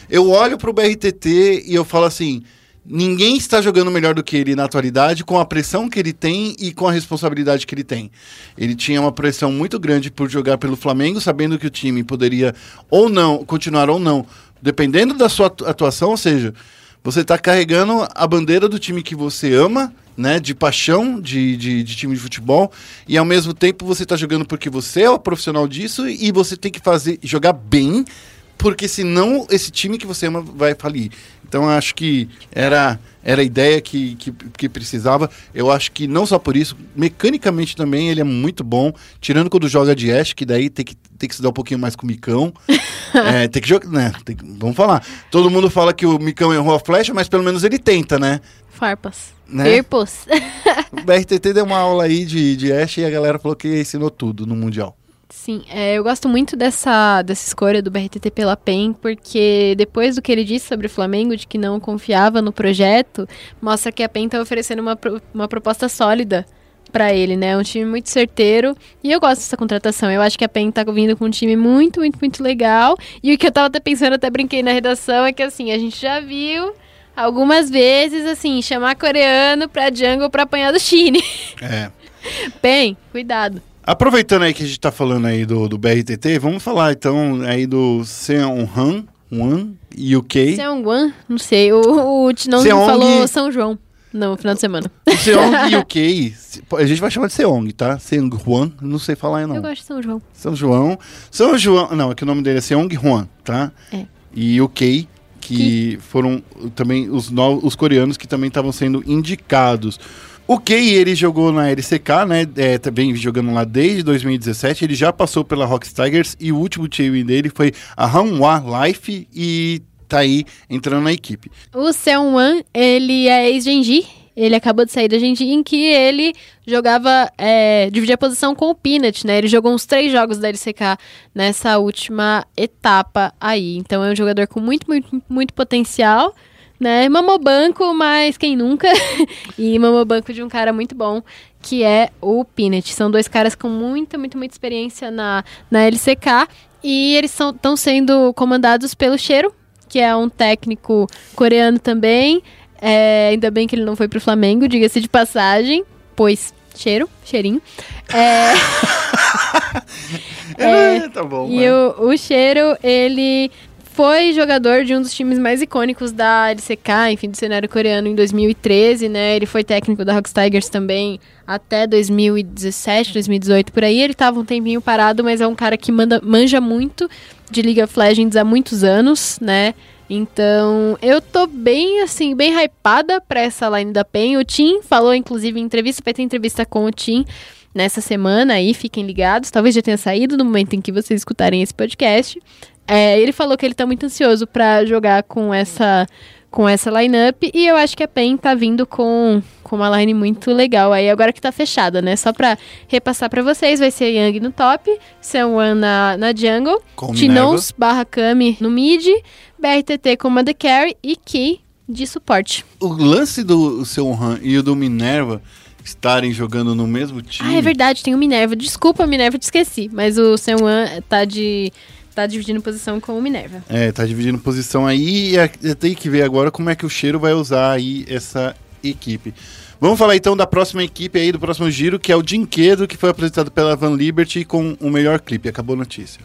Eu olho pro BRTT e eu falo assim... Ninguém está jogando melhor do que ele na atualidade, com a pressão que ele tem e com a responsabilidade que ele tem. Ele tinha uma pressão muito grande por jogar pelo Flamengo, sabendo que o time poderia ou não, continuar ou não, dependendo da sua atu- atuação, ou seja, você está carregando a bandeira do time que você ama, né, de paixão de, de, de time de futebol, e ao mesmo tempo você está jogando porque você é o profissional disso e você tem que fazer jogar bem, porque senão esse time que você ama vai falir. Então acho que era, era a ideia que, que, que precisava. Eu acho que não só por isso, mecanicamente também ele é muito bom. Tirando quando joga de Ash, que daí tem que, tem que se dar um pouquinho mais com o Micão. é, tem que jogar, né? tem vamos falar. Todo mundo fala que o Micão errou a flecha, mas pelo menos ele tenta, né? Farpas. Né? Erpos. O BRTT deu uma aula aí de, de Ash e a galera falou que ensinou tudo no Mundial. Sim, é, eu gosto muito dessa, dessa escolha do BRTT pela PEN, porque depois do que ele disse sobre o Flamengo, de que não confiava no projeto, mostra que a PEN tá oferecendo uma, uma proposta sólida pra ele, né? Um time muito certeiro. E eu gosto dessa contratação. Eu acho que a PEN tá vindo com um time muito, muito, muito legal. E o que eu tava até pensando, até brinquei na redação, é que assim, a gente já viu algumas vezes, assim, chamar coreano pra jungle pra apanhar do Chine. É. PEN, cuidado. Aproveitando aí que a gente tá falando aí do, do BRTT, vamos falar então aí do Seon Han, Wan, UK. Seongwan, não sei. O, o Tinão falou São João no final de semana. O Seong UK, a gente vai chamar de Seong, tá? Seong Juan, não sei falar não. Eu gosto de São João. São João. São João, não, é que o nome dele é Seong Juan, tá? É. E UK, que foram também os, no- os coreanos que também estavam sendo indicados. O Kei, ele jogou na LCK, né? É, também jogando lá desde 2017. Ele já passou pela Rocks Tigers e o último time dele foi a Hanwha Life e tá aí entrando na equipe. O Seongwan, ele é ex-Genji. Ele acabou de sair da Genji, em que ele jogava, é, dividia a posição com o Peanut, né? Ele jogou uns três jogos da LCK nessa última etapa aí. Então é um jogador com muito, muito, muito potencial, né? Mamou banco, mas quem nunca? e mamou banco de um cara muito bom, que é o Peanut. São dois caras com muita, muita, muita experiência na, na LCK. E eles estão sendo comandados pelo Cheiro, que é um técnico coreano também. É, ainda bem que ele não foi pro Flamengo, diga-se de passagem, pois cheiro, cheirinho. É, É, tá bom. e o, o Cheiro, ele foi jogador de um dos times mais icônicos da LCK, enfim, do cenário coreano em 2013, né? Ele foi técnico da Rocks Tigers também até 2017, 2018, por aí. Ele tava um tempinho parado, mas é um cara que manda, manja muito de League of Legends há muitos anos, né? Então, eu tô bem, assim, bem hypada pra essa line da PEN. O Tim falou, inclusive, em entrevista, vai ter entrevista com o Tim nessa semana aí, fiquem ligados. Talvez já tenha saído no momento em que vocês escutarem esse podcast. É, ele falou que ele tá muito ansioso pra jogar com essa com essa lineup e eu acho que a PEN tá vindo com, com uma line muito legal aí, agora que tá fechada, né? Só pra repassar pra vocês, vai ser Yang no top, Sewan na, na jungle, Com Tinons barra Kami no mid, BRTT como a The Carry e Ki de suporte. O lance do seu Han e o do Minerva estarem jogando no mesmo time. Ah, é verdade, tem o Minerva. Desculpa, Minerva, te esqueci. Mas o Sewan tá de. Tá dividindo posição com o Minerva. É, tá dividindo posição aí e tem que ver agora como é que o Cheiro vai usar aí essa equipe. Vamos falar então da próxima equipe aí, do próximo giro, que é o Dinquedo, que foi apresentado pela Van Liberty com o melhor clipe. Acabou a notícia.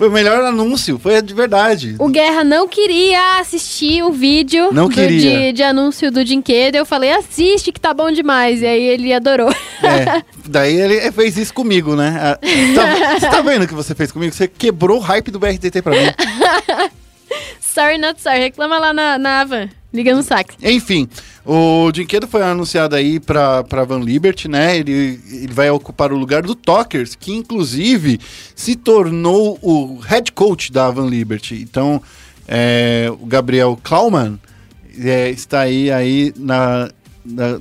Foi o melhor anúncio, foi de verdade. O Guerra não queria assistir o vídeo Não do- queria. De, de anúncio do Dinquedo. Eu falei, assiste que tá bom demais. E aí ele adorou. É, daí ele fez isso comigo, né? Ah, Tá, você tá vendo o que você fez comigo? Você quebrou o hype do BRTT pra mim. sorry, not sorry. Reclama lá na, na Avan. Liga no sax. Enfim, o Dinquedo foi anunciado aí pra Van Liberty, né? Ele, ele vai ocupar o lugar do Talkers, que inclusive se tornou o head coach da Van Liberty. Então, é, o Gabriel Klaumann é, está aí, aí na, na,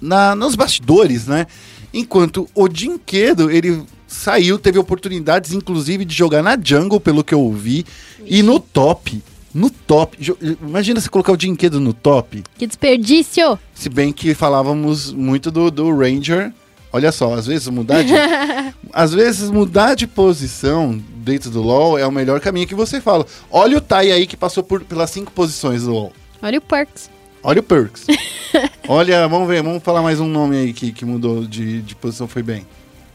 na- nos bastidores, né? Enquanto o Dinquedo, ele saiu, teve oportunidades, inclusive, de jogar na jungle, pelo que eu ouvi, e no top. No top. Imagina se colocar o Dinquedo no top. Que desperdício! Se bem que falávamos muito do, do Ranger. Olha só, às vezes mudar de. às vezes mudar de posição dentro do LoL é o melhor caminho que você fala. Olha o Tai aí que passou por, pelas cinco posições do LoL. Olha o Perks. Olha o Perks. Olha, vamos ver, vamos falar mais um nome aí que, que mudou de, de posição, foi bem.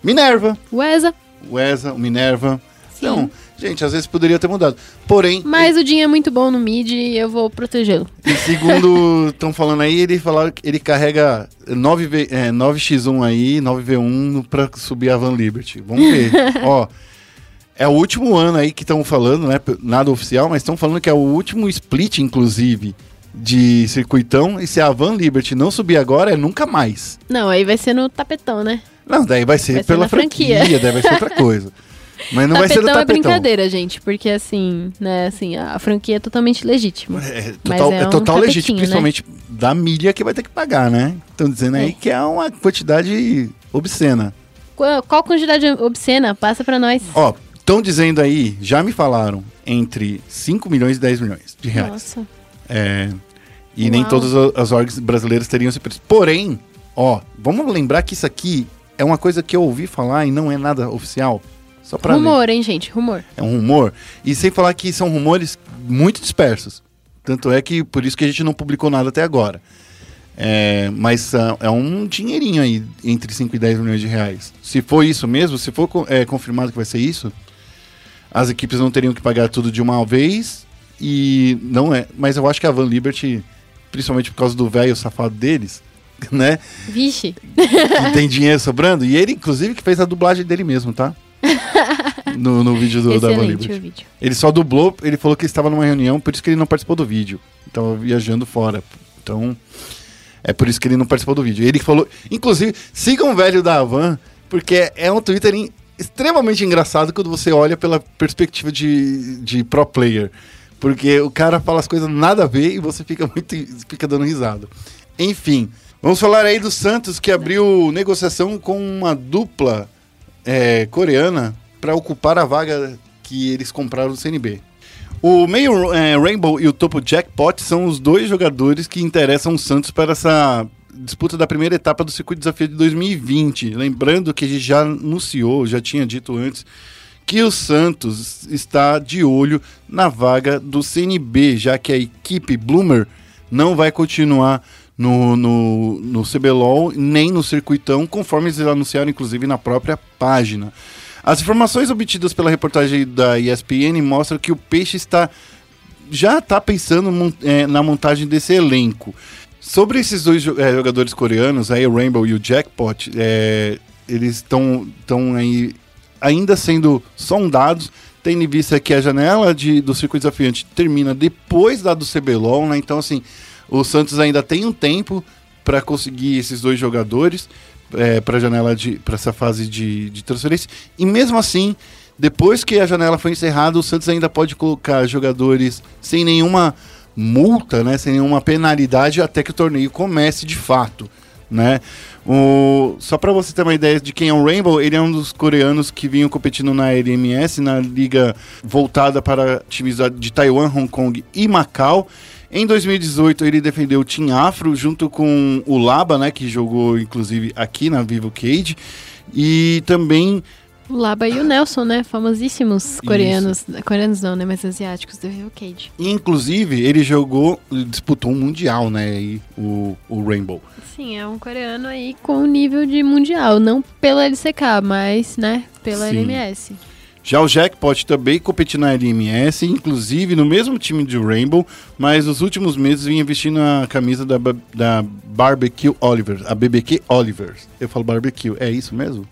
Minerva. O Eza. O Eza, o Minerva. Sim. Então, gente, às vezes poderia ter mudado. Porém, Mas o Jin é muito bom no mid e eu vou protegê-lo. E segundo estão falando aí, ele falaram que ele carrega 9V, é, 9x1 aí, 9v1 no- pra subir a Van Liberty. Vamos ver. Ó, é o último ano aí que estão falando, né? Nada oficial, mas estão falando que é o último split, inclusive, de circuitão. E se a Van Liberty não subir agora, é nunca mais. Não, aí vai ser no tapetão, né? Não, daí vai ser Vai ser pela na franquia. franquia, daí vai ser outra coisa. Mas não vai ser tapetão é tapetão. brincadeira, gente, porque assim, né, assim, a franquia é totalmente legítima. É total, é é um total legítimo, né? principalmente da mídia que vai ter que pagar, né? Estão dizendo aí É. que é uma quantidade obscena. Qual, qual quantidade obscena? Passa pra nós. Ó, estão dizendo aí, já me falaram, entre 5 milhões e 10 milhões de reais. Nossa. É, e nem Uau. todas a- as orgs brasileiras teriam esse preço. Porém, ó, vamos lembrar que isso aqui é uma coisa que eu ouvi falar e não é nada oficial. Só pra ler. Rumor, hein, gente? Rumor. É um rumor. E sem falar que são rumores muito dispersos. Tanto é que por isso que a gente não publicou nada até agora. É, mas ah, é um dinheirinho aí, entre 5 e 10 milhões de reais. Se for isso mesmo, se for é, confirmado que vai ser isso, as equipes não teriam que pagar tudo de uma vez. E não é. Mas eu acho que a Van Liberty, principalmente por causa do velho safado deles, né? Vixe. Que tem dinheiro sobrando. E ele, inclusive, que fez a dublagem dele mesmo, tá? No, no vídeo do, da Van Liberty. Ele só dublou, ele falou que estava numa reunião, por isso que ele não participou do vídeo. Estava viajando fora. Então, é por isso que ele não participou do vídeo. Ele falou, inclusive, sigam o velho da Avan, porque é um Twitter em- extremamente engraçado quando você olha pela perspectiva de, de pro player. Porque o cara fala as coisas nada a ver e você fica muito fica dando risada. Enfim, vamos falar aí do Santos que abriu negociação com uma dupla é, coreana para ocupar a vaga que eles compraram do CNB. O meio é, Rainbow e o topo Jackpot são os dois jogadores que interessam o Santos para essa disputa da primeira etapa do Circuito Desafio de 2020. Lembrando que a gente já anunciou, já tinha dito antes, que o Santos está de olho na vaga do CNB, já que a equipe Bloomer não vai continuar no, no, no CBLOL nem no Circuitão, conforme eles anunciaram, inclusive, na própria página. As informações obtidas pela reportagem da ESPN mostram que o Peixe está já está pensando eh, na montagem desse elenco. Sobre esses dois eh, jogadores coreanos, aí o Rainbow e o Jackpot, eh, eles estão estão aí ainda sendo sondados, tendo em vista que a janela de, do circuito desafiante termina depois da do CBLOL, né? Então, assim, o Santos ainda tem um tempo para conseguir esses dois jogadores para a janela de para essa fase de, de transferência. E mesmo assim, depois que a janela foi encerrada, o Santos ainda pode colocar jogadores sem nenhuma multa, né, sem nenhuma penalidade até que o torneio comece de fato, né? O, só para você ter uma ideia de quem é o Rainbow, ele é um dos coreanos que vinham competindo na LMS, na liga voltada para times de Taiwan, Hong Kong e Macau. Em 2018 ele defendeu o Team Afro junto com o Laba, né, que jogou inclusive aqui na Vivo Cage. E também O Laba e o Nelson, né? Famosíssimos coreanos. Coreanos não, né? Mas asiáticos do Rio Cage. Inclusive, ele jogou, disputou um mundial, né? E o, o Rainbow. Sim, é um coreano aí com nível de mundial. Não pela LCK, mas, né? Pela Sim. LMS. Já o Jackpot também competiu na LMS, inclusive no mesmo time de Rainbow, mas nos últimos meses vinha vestindo a camisa da, da Barbecue Oliver, a BBQ Oliver. Eu falo barbecue, é isso mesmo?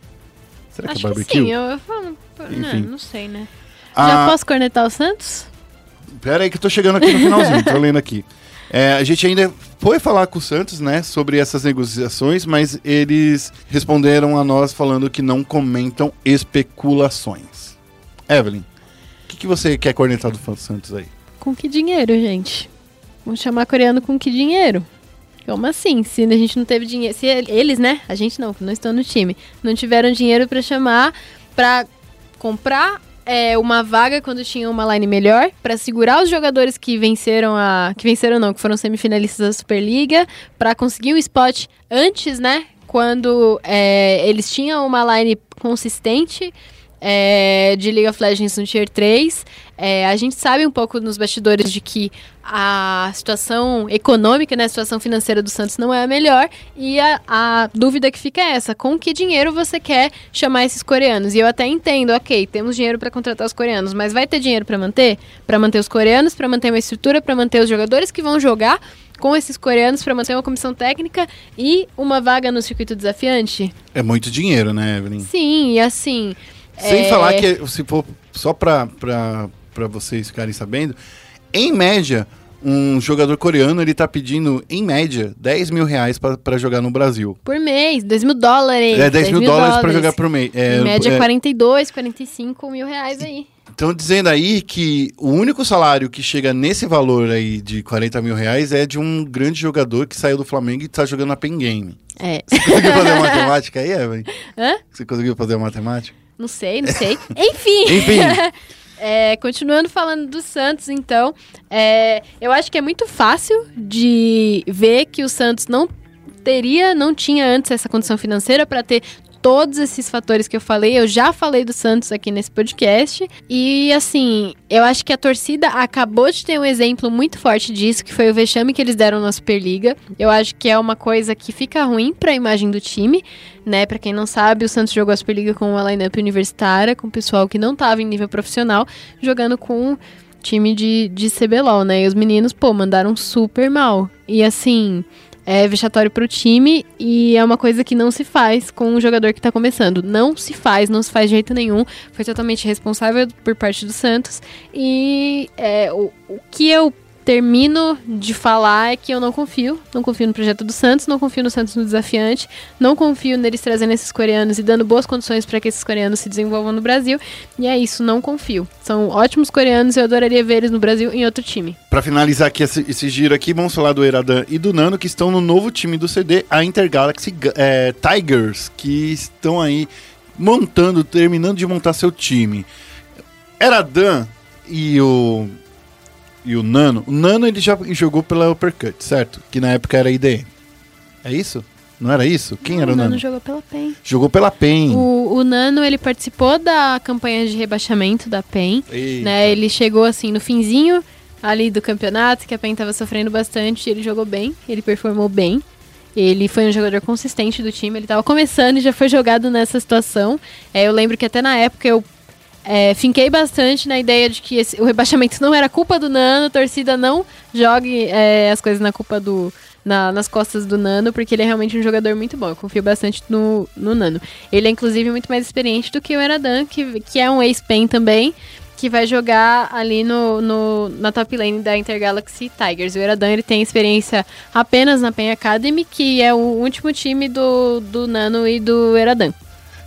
Será Acho que é que barbecue? sim, eu, eu falo. Não, Enfim. não sei, né? Já Ah, posso cornetar o Santos? Pera aí que eu tô chegando aqui no finalzinho, tô lendo aqui. É, a gente ainda foi falar com o Santos, né, sobre essas negociações, mas eles responderam a nós falando que não comentam especulações. Evelyn, o que, que você quer cornetar do Santos aí? Com que dinheiro, gente? Vamos chamar coreano com que dinheiro? Como assim? Se a gente não teve dinheiro. Se eles, né? A gente não, não estão no time. Não tiveram dinheiro pra chamar, pra comprar é, uma vaga quando tinha uma line melhor, pra segurar os jogadores que venceram a. Que venceram não, que foram semifinalistas da Superliga, pra conseguir o spot antes, né? Quando é, eles tinham uma line consistente é, de League of Legends no Tier 3. É, a gente sabe um pouco nos bastidores de que a situação econômica, né, a situação financeira do Santos não é a melhor. E a, a dúvida que fica é essa: com que dinheiro você quer chamar esses coreanos? E eu até entendo, ok, temos dinheiro para contratar os coreanos, mas vai ter dinheiro para manter? Para manter os coreanos, para manter uma estrutura, para manter os jogadores que vão jogar com esses coreanos, para manter uma comissão técnica e uma vaga no circuito desafiante? É muito dinheiro, né, Evelyn? Sim, e assim. Sem é, falar que, se for só pra vocês ficarem sabendo, em média, um jogador coreano ele tá pedindo, em média, 10 mil reais pra, pra jogar no Brasil. Por mês, 2 mil dólares. É 10 mil dólares pra jogar por mês. É, em média, é, 42, 45 mil reais aí. Estão dizendo aí que o único salário que chega nesse valor aí de 40 mil reais é de um grande jogador que saiu do Flamengo e tá jogando na Pen Game. É. Você conseguiu fazer a matemática aí, Evelyn? Hã? Você conseguiu fazer a matemática? Não sei, não sei. Enfim. Enfim. É, continuando falando do Santos, então, é, eu acho que é muito fácil de ver que o Santos não teria, não tinha antes essa condição financeira para ter todos esses fatores que eu falei. Eu já falei do Santos aqui nesse podcast. E assim, eu acho que a torcida acabou de ter um exemplo muito forte disso, que foi o vexame que eles deram na Superliga. Eu acho que é uma coisa que fica ruim para a imagem do time, né? Para quem não sabe, o Santos jogou a Superliga com uma lineup universitária, com pessoal que não tava em nível profissional, jogando com time de, de CBLOL, né? E os meninos, pô, mandaram super mal. E assim, é vexatório pro time e é uma coisa que não se faz com um jogador que tá começando. Não se faz, não se faz de jeito nenhum. Foi totalmente responsável por parte do Santos. E é, o, o que eu termino de falar é que eu não confio. Não confio no projeto do Santos, não confio no Santos no desafiante, não confio neles trazendo esses coreanos e dando boas condições para que esses coreanos se desenvolvam no Brasil. E é isso, não confio. São ótimos coreanos e eu adoraria ver eles no Brasil em outro time. Pra finalizar aqui esse, esse giro aqui, vamos falar do Eradan e do Nano, que estão no novo time do CD, a Intergalaxy é, Tigers, que estão aí montando, terminando de montar seu time. Eradan e o e o Nano, o Nano ele já jogou pela Uppercut, certo? Que na época era IDM. É isso? Não era isso? Quem era o Nano? jogou pela PEN. Jogou pela PEN. O, o Nano, ele participou da campanha de rebaixamento da PEN. Eita. Né? Ele chegou assim no finzinho ali do campeonato, que a PEN tava sofrendo bastante, ele jogou bem, ele performou bem. Ele foi um jogador consistente do time, ele tava começando e já foi jogado nessa situação. É, eu lembro que até na época eu é, finquei bastante na ideia de que esse- o rebaixamento não era culpa do Nano, torcida não jogue é, as coisas na culpa do. na- nas costas do Nano, porque ele é realmente um jogador muito bom. Eu confio bastante no, no Nano. Ele é, inclusive, muito mais experiente do que o Eradan, que, que é um ex-pen também, que vai jogar ali no, no- na top lane da Intergalaxy Tigers. O Eradan ele tem experiência apenas na PEN Academy, que é o último time do, do Nano e do Eradan.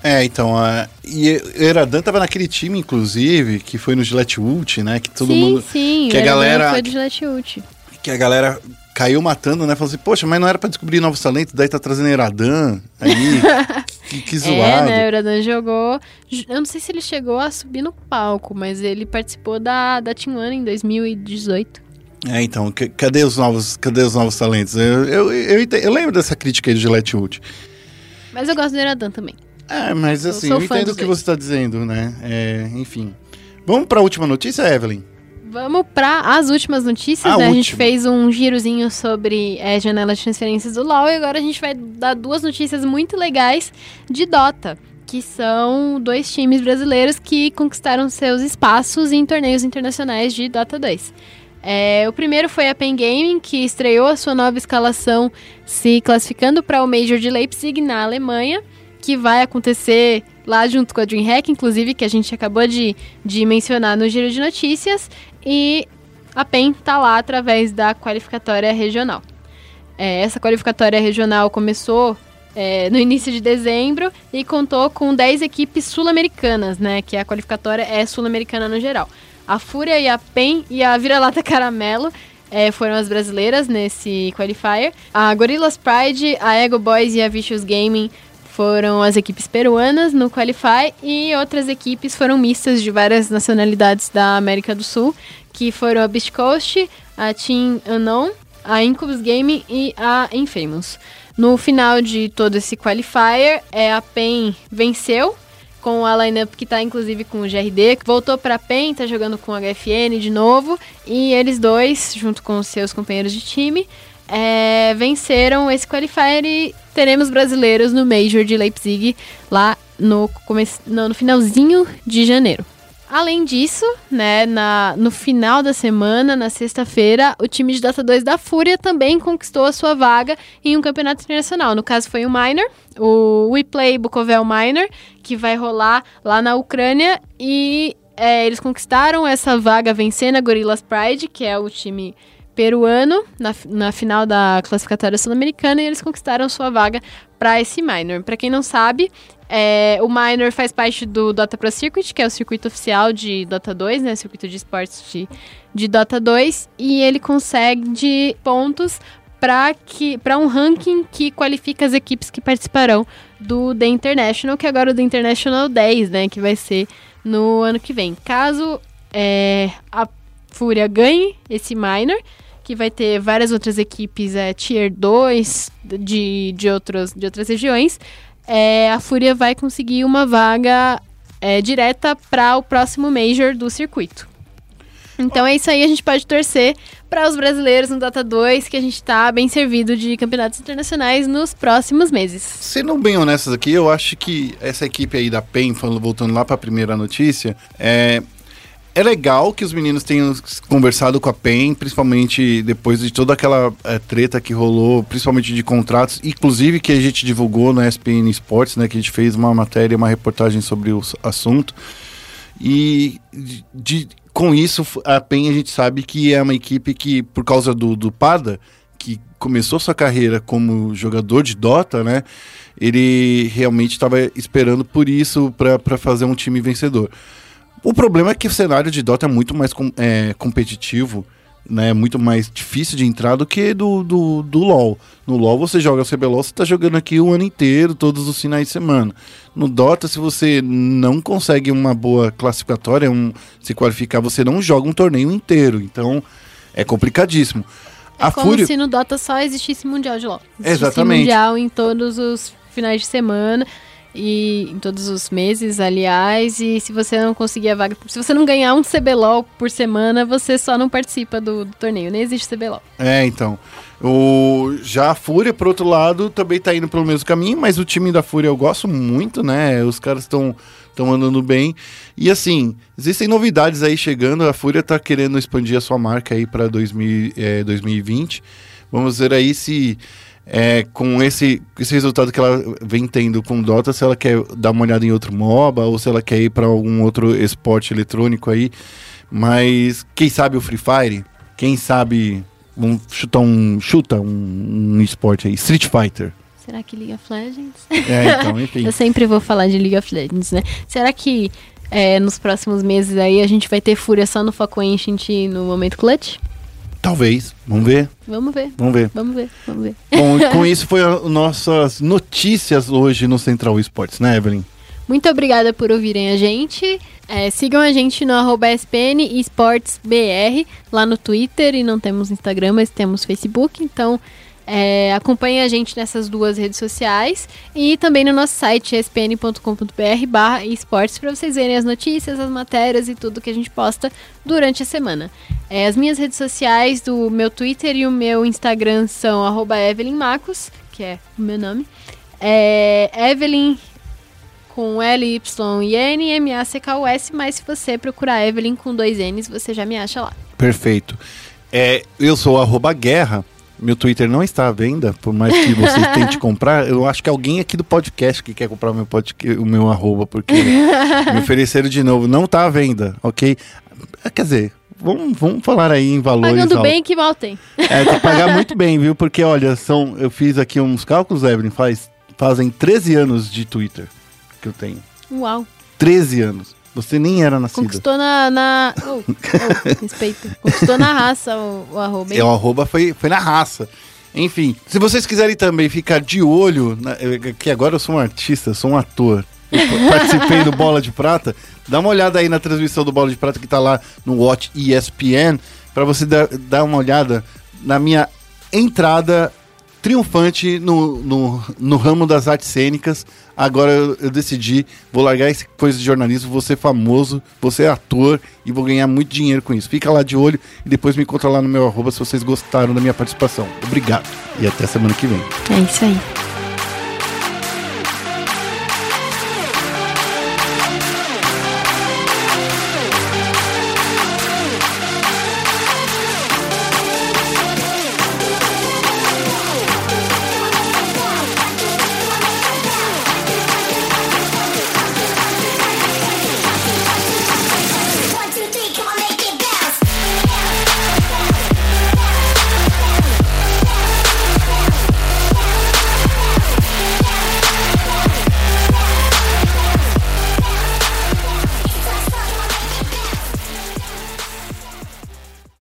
É, então, a, e o Eradan tava naquele time, inclusive, que foi no Gillette Ult, né? Que todo sim, mundo. sim, que o a Eradan galera- foi do Gillette Ult. que a galera caiu matando, né? Falou assim, poxa, mas não era pra descobrir novos talentos, daí tá trazendo Eradan aí. que, que É, zoado. né? O Eradan jogou. Eu não sei se ele chegou a subir no palco, mas ele participou da, da Team One em 2018. É, então, cadê os novos, cadê os novos talentos? Eu, eu, eu, ente- eu lembro dessa crítica aí do Gillette Ult. Mas eu gosto do Iradan também. É, mas Eu assim, eu fã entendo o que você está dizendo, né? É, enfim. Vamos para a última notícia, Evelyn? Vamos para as últimas notícias, A né? A gente última. fez um girozinho sobre é, janela de transferências do LoL e agora a gente vai dar duas notícias muito legais de Dota, que são dois times brasileiros que conquistaram seus espaços em torneios internacionais de Dota 2. É, o primeiro foi a Pen Gaming, que estreou a sua nova escalação se classificando para o Major de Leipzig, na Alemanha, que vai acontecer lá junto com a DreamHack, inclusive, que a gente acabou de, de mencionar no Giro de Notícias. E a PEN tá lá através da qualificatória regional. É, essa qualificatória regional começou é, no início de dezembro e contou com 10 equipes sul-americanas, né? Que a qualificatória é sul-americana no geral. A Fúria e a PEN e a Vira-Lata Caramelo é, foram as brasileiras nesse qualifier. A Gorillaz Pride, a Ego Boys e a Vicious Gaming foram as equipes peruanas no Qualify e outras equipes foram mistas de várias nacionalidades da América do Sul, que foram a Beast Coast, a Team Unknown, a Incubus Gaming e a Infamous. No final de todo esse qualifier, é, a PEN venceu com a lineup que tá inclusive com o GRD, voltou pra PEN, tá jogando com o HFN de novo, e eles dois, junto com seus companheiros de time, é, venceram esse qualifier e teremos brasileiros no Major de Leipzig lá no, come- no, finalzinho de janeiro. Além disso, né, na, no final da semana, na sexta-feira, o time de Dota 2 da Fúria também conquistou a sua vaga em um campeonato internacional. No caso, foi o Minor, o WePlay Bukovel Minor, que vai rolar lá na Ucrânia. E é, eles conquistaram essa vaga vencendo a Gorillaz Pride, que é o time peruano, na, na final da classificatória sul-americana, e eles conquistaram sua vaga para esse Minor. Para quem não sabe, é, o Minor faz parte do Dota Pro Circuit, que é o circuito oficial de Dota 2, né? Circuito de esportes de, de Dota 2, e ele consegue pontos para que para um ranking que qualifica as equipes que participarão do The International, que agora é o The International 10, né? Que vai ser no ano que vem. Caso é, a Fúria ganhe esse Minor, que vai ter várias outras equipes é, Tier 2 de, de, outros, de outras regiões, é, a Fúria vai conseguir uma vaga é, direta para o próximo Major do circuito. Então é isso aí, a gente pode torcer para os brasileiros no Dota 2, que a gente tá bem servido de campeonatos internacionais nos próximos meses. Sendo bem honestos aqui, eu acho que essa equipe aí da PEN, voltando lá para a primeira notícia, é, é legal que os meninos tenham conversado com a PEN, principalmente depois de toda aquela é, treta que rolou, principalmente de contratos, inclusive que a gente divulgou no ESPN Sports, né, que a gente fez uma matéria, uma reportagem sobre o assunto. E de, de- com isso, a PEN a gente sabe que é uma equipe que, por causa do, do Pada, que começou sua carreira como jogador de Dota, né? Ele realmente estava esperando por isso para fazer um time vencedor. O problema é que o cenário de Dota é muito mais com- é, competitivo, né? Muito mais difícil de entrar do que do, do, do LoL. No LoL você joga CBLOL, você tá jogando aqui o ano inteiro, todos os finais de semana. No Dota, se você não consegue uma boa classificatória, um, se qualificar, você não joga um torneio inteiro. Então, é complicadíssimo. É a como Fúria... se no Dota só existisse Mundial de LoL. Existisse Exatamente. Mundial em todos os finais de semana e em todos os meses, aliás. E se você não conseguir a vaga, se você não ganhar um CBLOL por semana, você só não participa do, do torneio. Nem existe CBLOL. É, então. O, já a Fúria, por outro lado, também tá indo pelo mesmo caminho, mas o time da Fúria eu gosto muito, né? Os caras estão estão andando bem. E assim, existem novidades aí chegando. A Fúria tá querendo expandir a sua marca aí para 2020. Vamos ver aí se é, com esse, esse resultado que ela vem tendo com Dota, se ela quer dar uma olhada em outro MOBA ou se ela quer ir para algum outro esporte eletrônico aí. Mas quem sabe o Free Fire? Quem sabe Vamos chutar um. Chuta um, um esporte aí. Street Fighter. Será que League of Legends? É, então, enfim. Eu sempre vou falar de League of Legends, né? Será que é, nos próximos meses aí a gente vai ter fúria só no Foco Ancient no Momento Clutch? Talvez. Vamos ver. Vamos ver. Vamos ver. Vamos ver, vamos ver. Bom, e com isso foi as nossas notícias hoje no Central Esportes, né, Evelyn? Muito obrigada por ouvirem a gente. É, sigam a gente no arroba SPN EsportsBR, lá no Twitter, e não temos Instagram, mas temos Facebook, então é, acompanhem a gente nessas duas redes sociais e também no nosso site espn.com.br barra esportes para vocês verem as notícias, as matérias e tudo que a gente posta durante a semana. É, as minhas redes sociais do meu Twitter e o meu Instagram são arroba Evelyn Macos, que é o meu nome. É, Evelyn com L, Y N, M, A, C, K, U, S, mas se você procurar Evelyn com dois N's, você já me acha lá. Perfeito. É, eu sou guerra. Meu Twitter não está à venda, por mais que você tente comprar. Eu acho que alguém aqui do podcast que quer comprar o meu, podcast, o meu arroba, porque me ofereceram de novo. Não está à venda, ok? É, Quer dizer, vamos, vamos falar aí em valores. Pagando altos. bem que mal tem. É, tem que pagar muito bem, viu? Porque, olha, são, eu fiz aqui uns cálculos, Evelyn, faz, fazem 13 anos de Twitter que eu tenho. Uau. 13 anos. Você nem era nascida. Conquistou na. na... Oh, oh, respeito. Conquistou na raça o, o arroba. hein? É, o arroba foi, foi na raça. Enfim, se vocês quiserem também ficar de olho, na- que agora eu sou um artista, eu sou um ator, eu participei do Bola de Prata, dá uma olhada aí na transmissão do Bola de Prata que tá lá no Watch ESPN, para você dar, dar uma olhada na minha entrada triunfante no, no, no ramo das artes cênicas. Agora eu, eu decidi, vou largar essa coisa de jornalismo, vou ser famoso, vou ser ator e vou ganhar muito dinheiro com isso. Fica lá de olho e depois me encontra lá no meu arroba se vocês gostaram da minha participação. Obrigado e até semana que vem. É isso aí.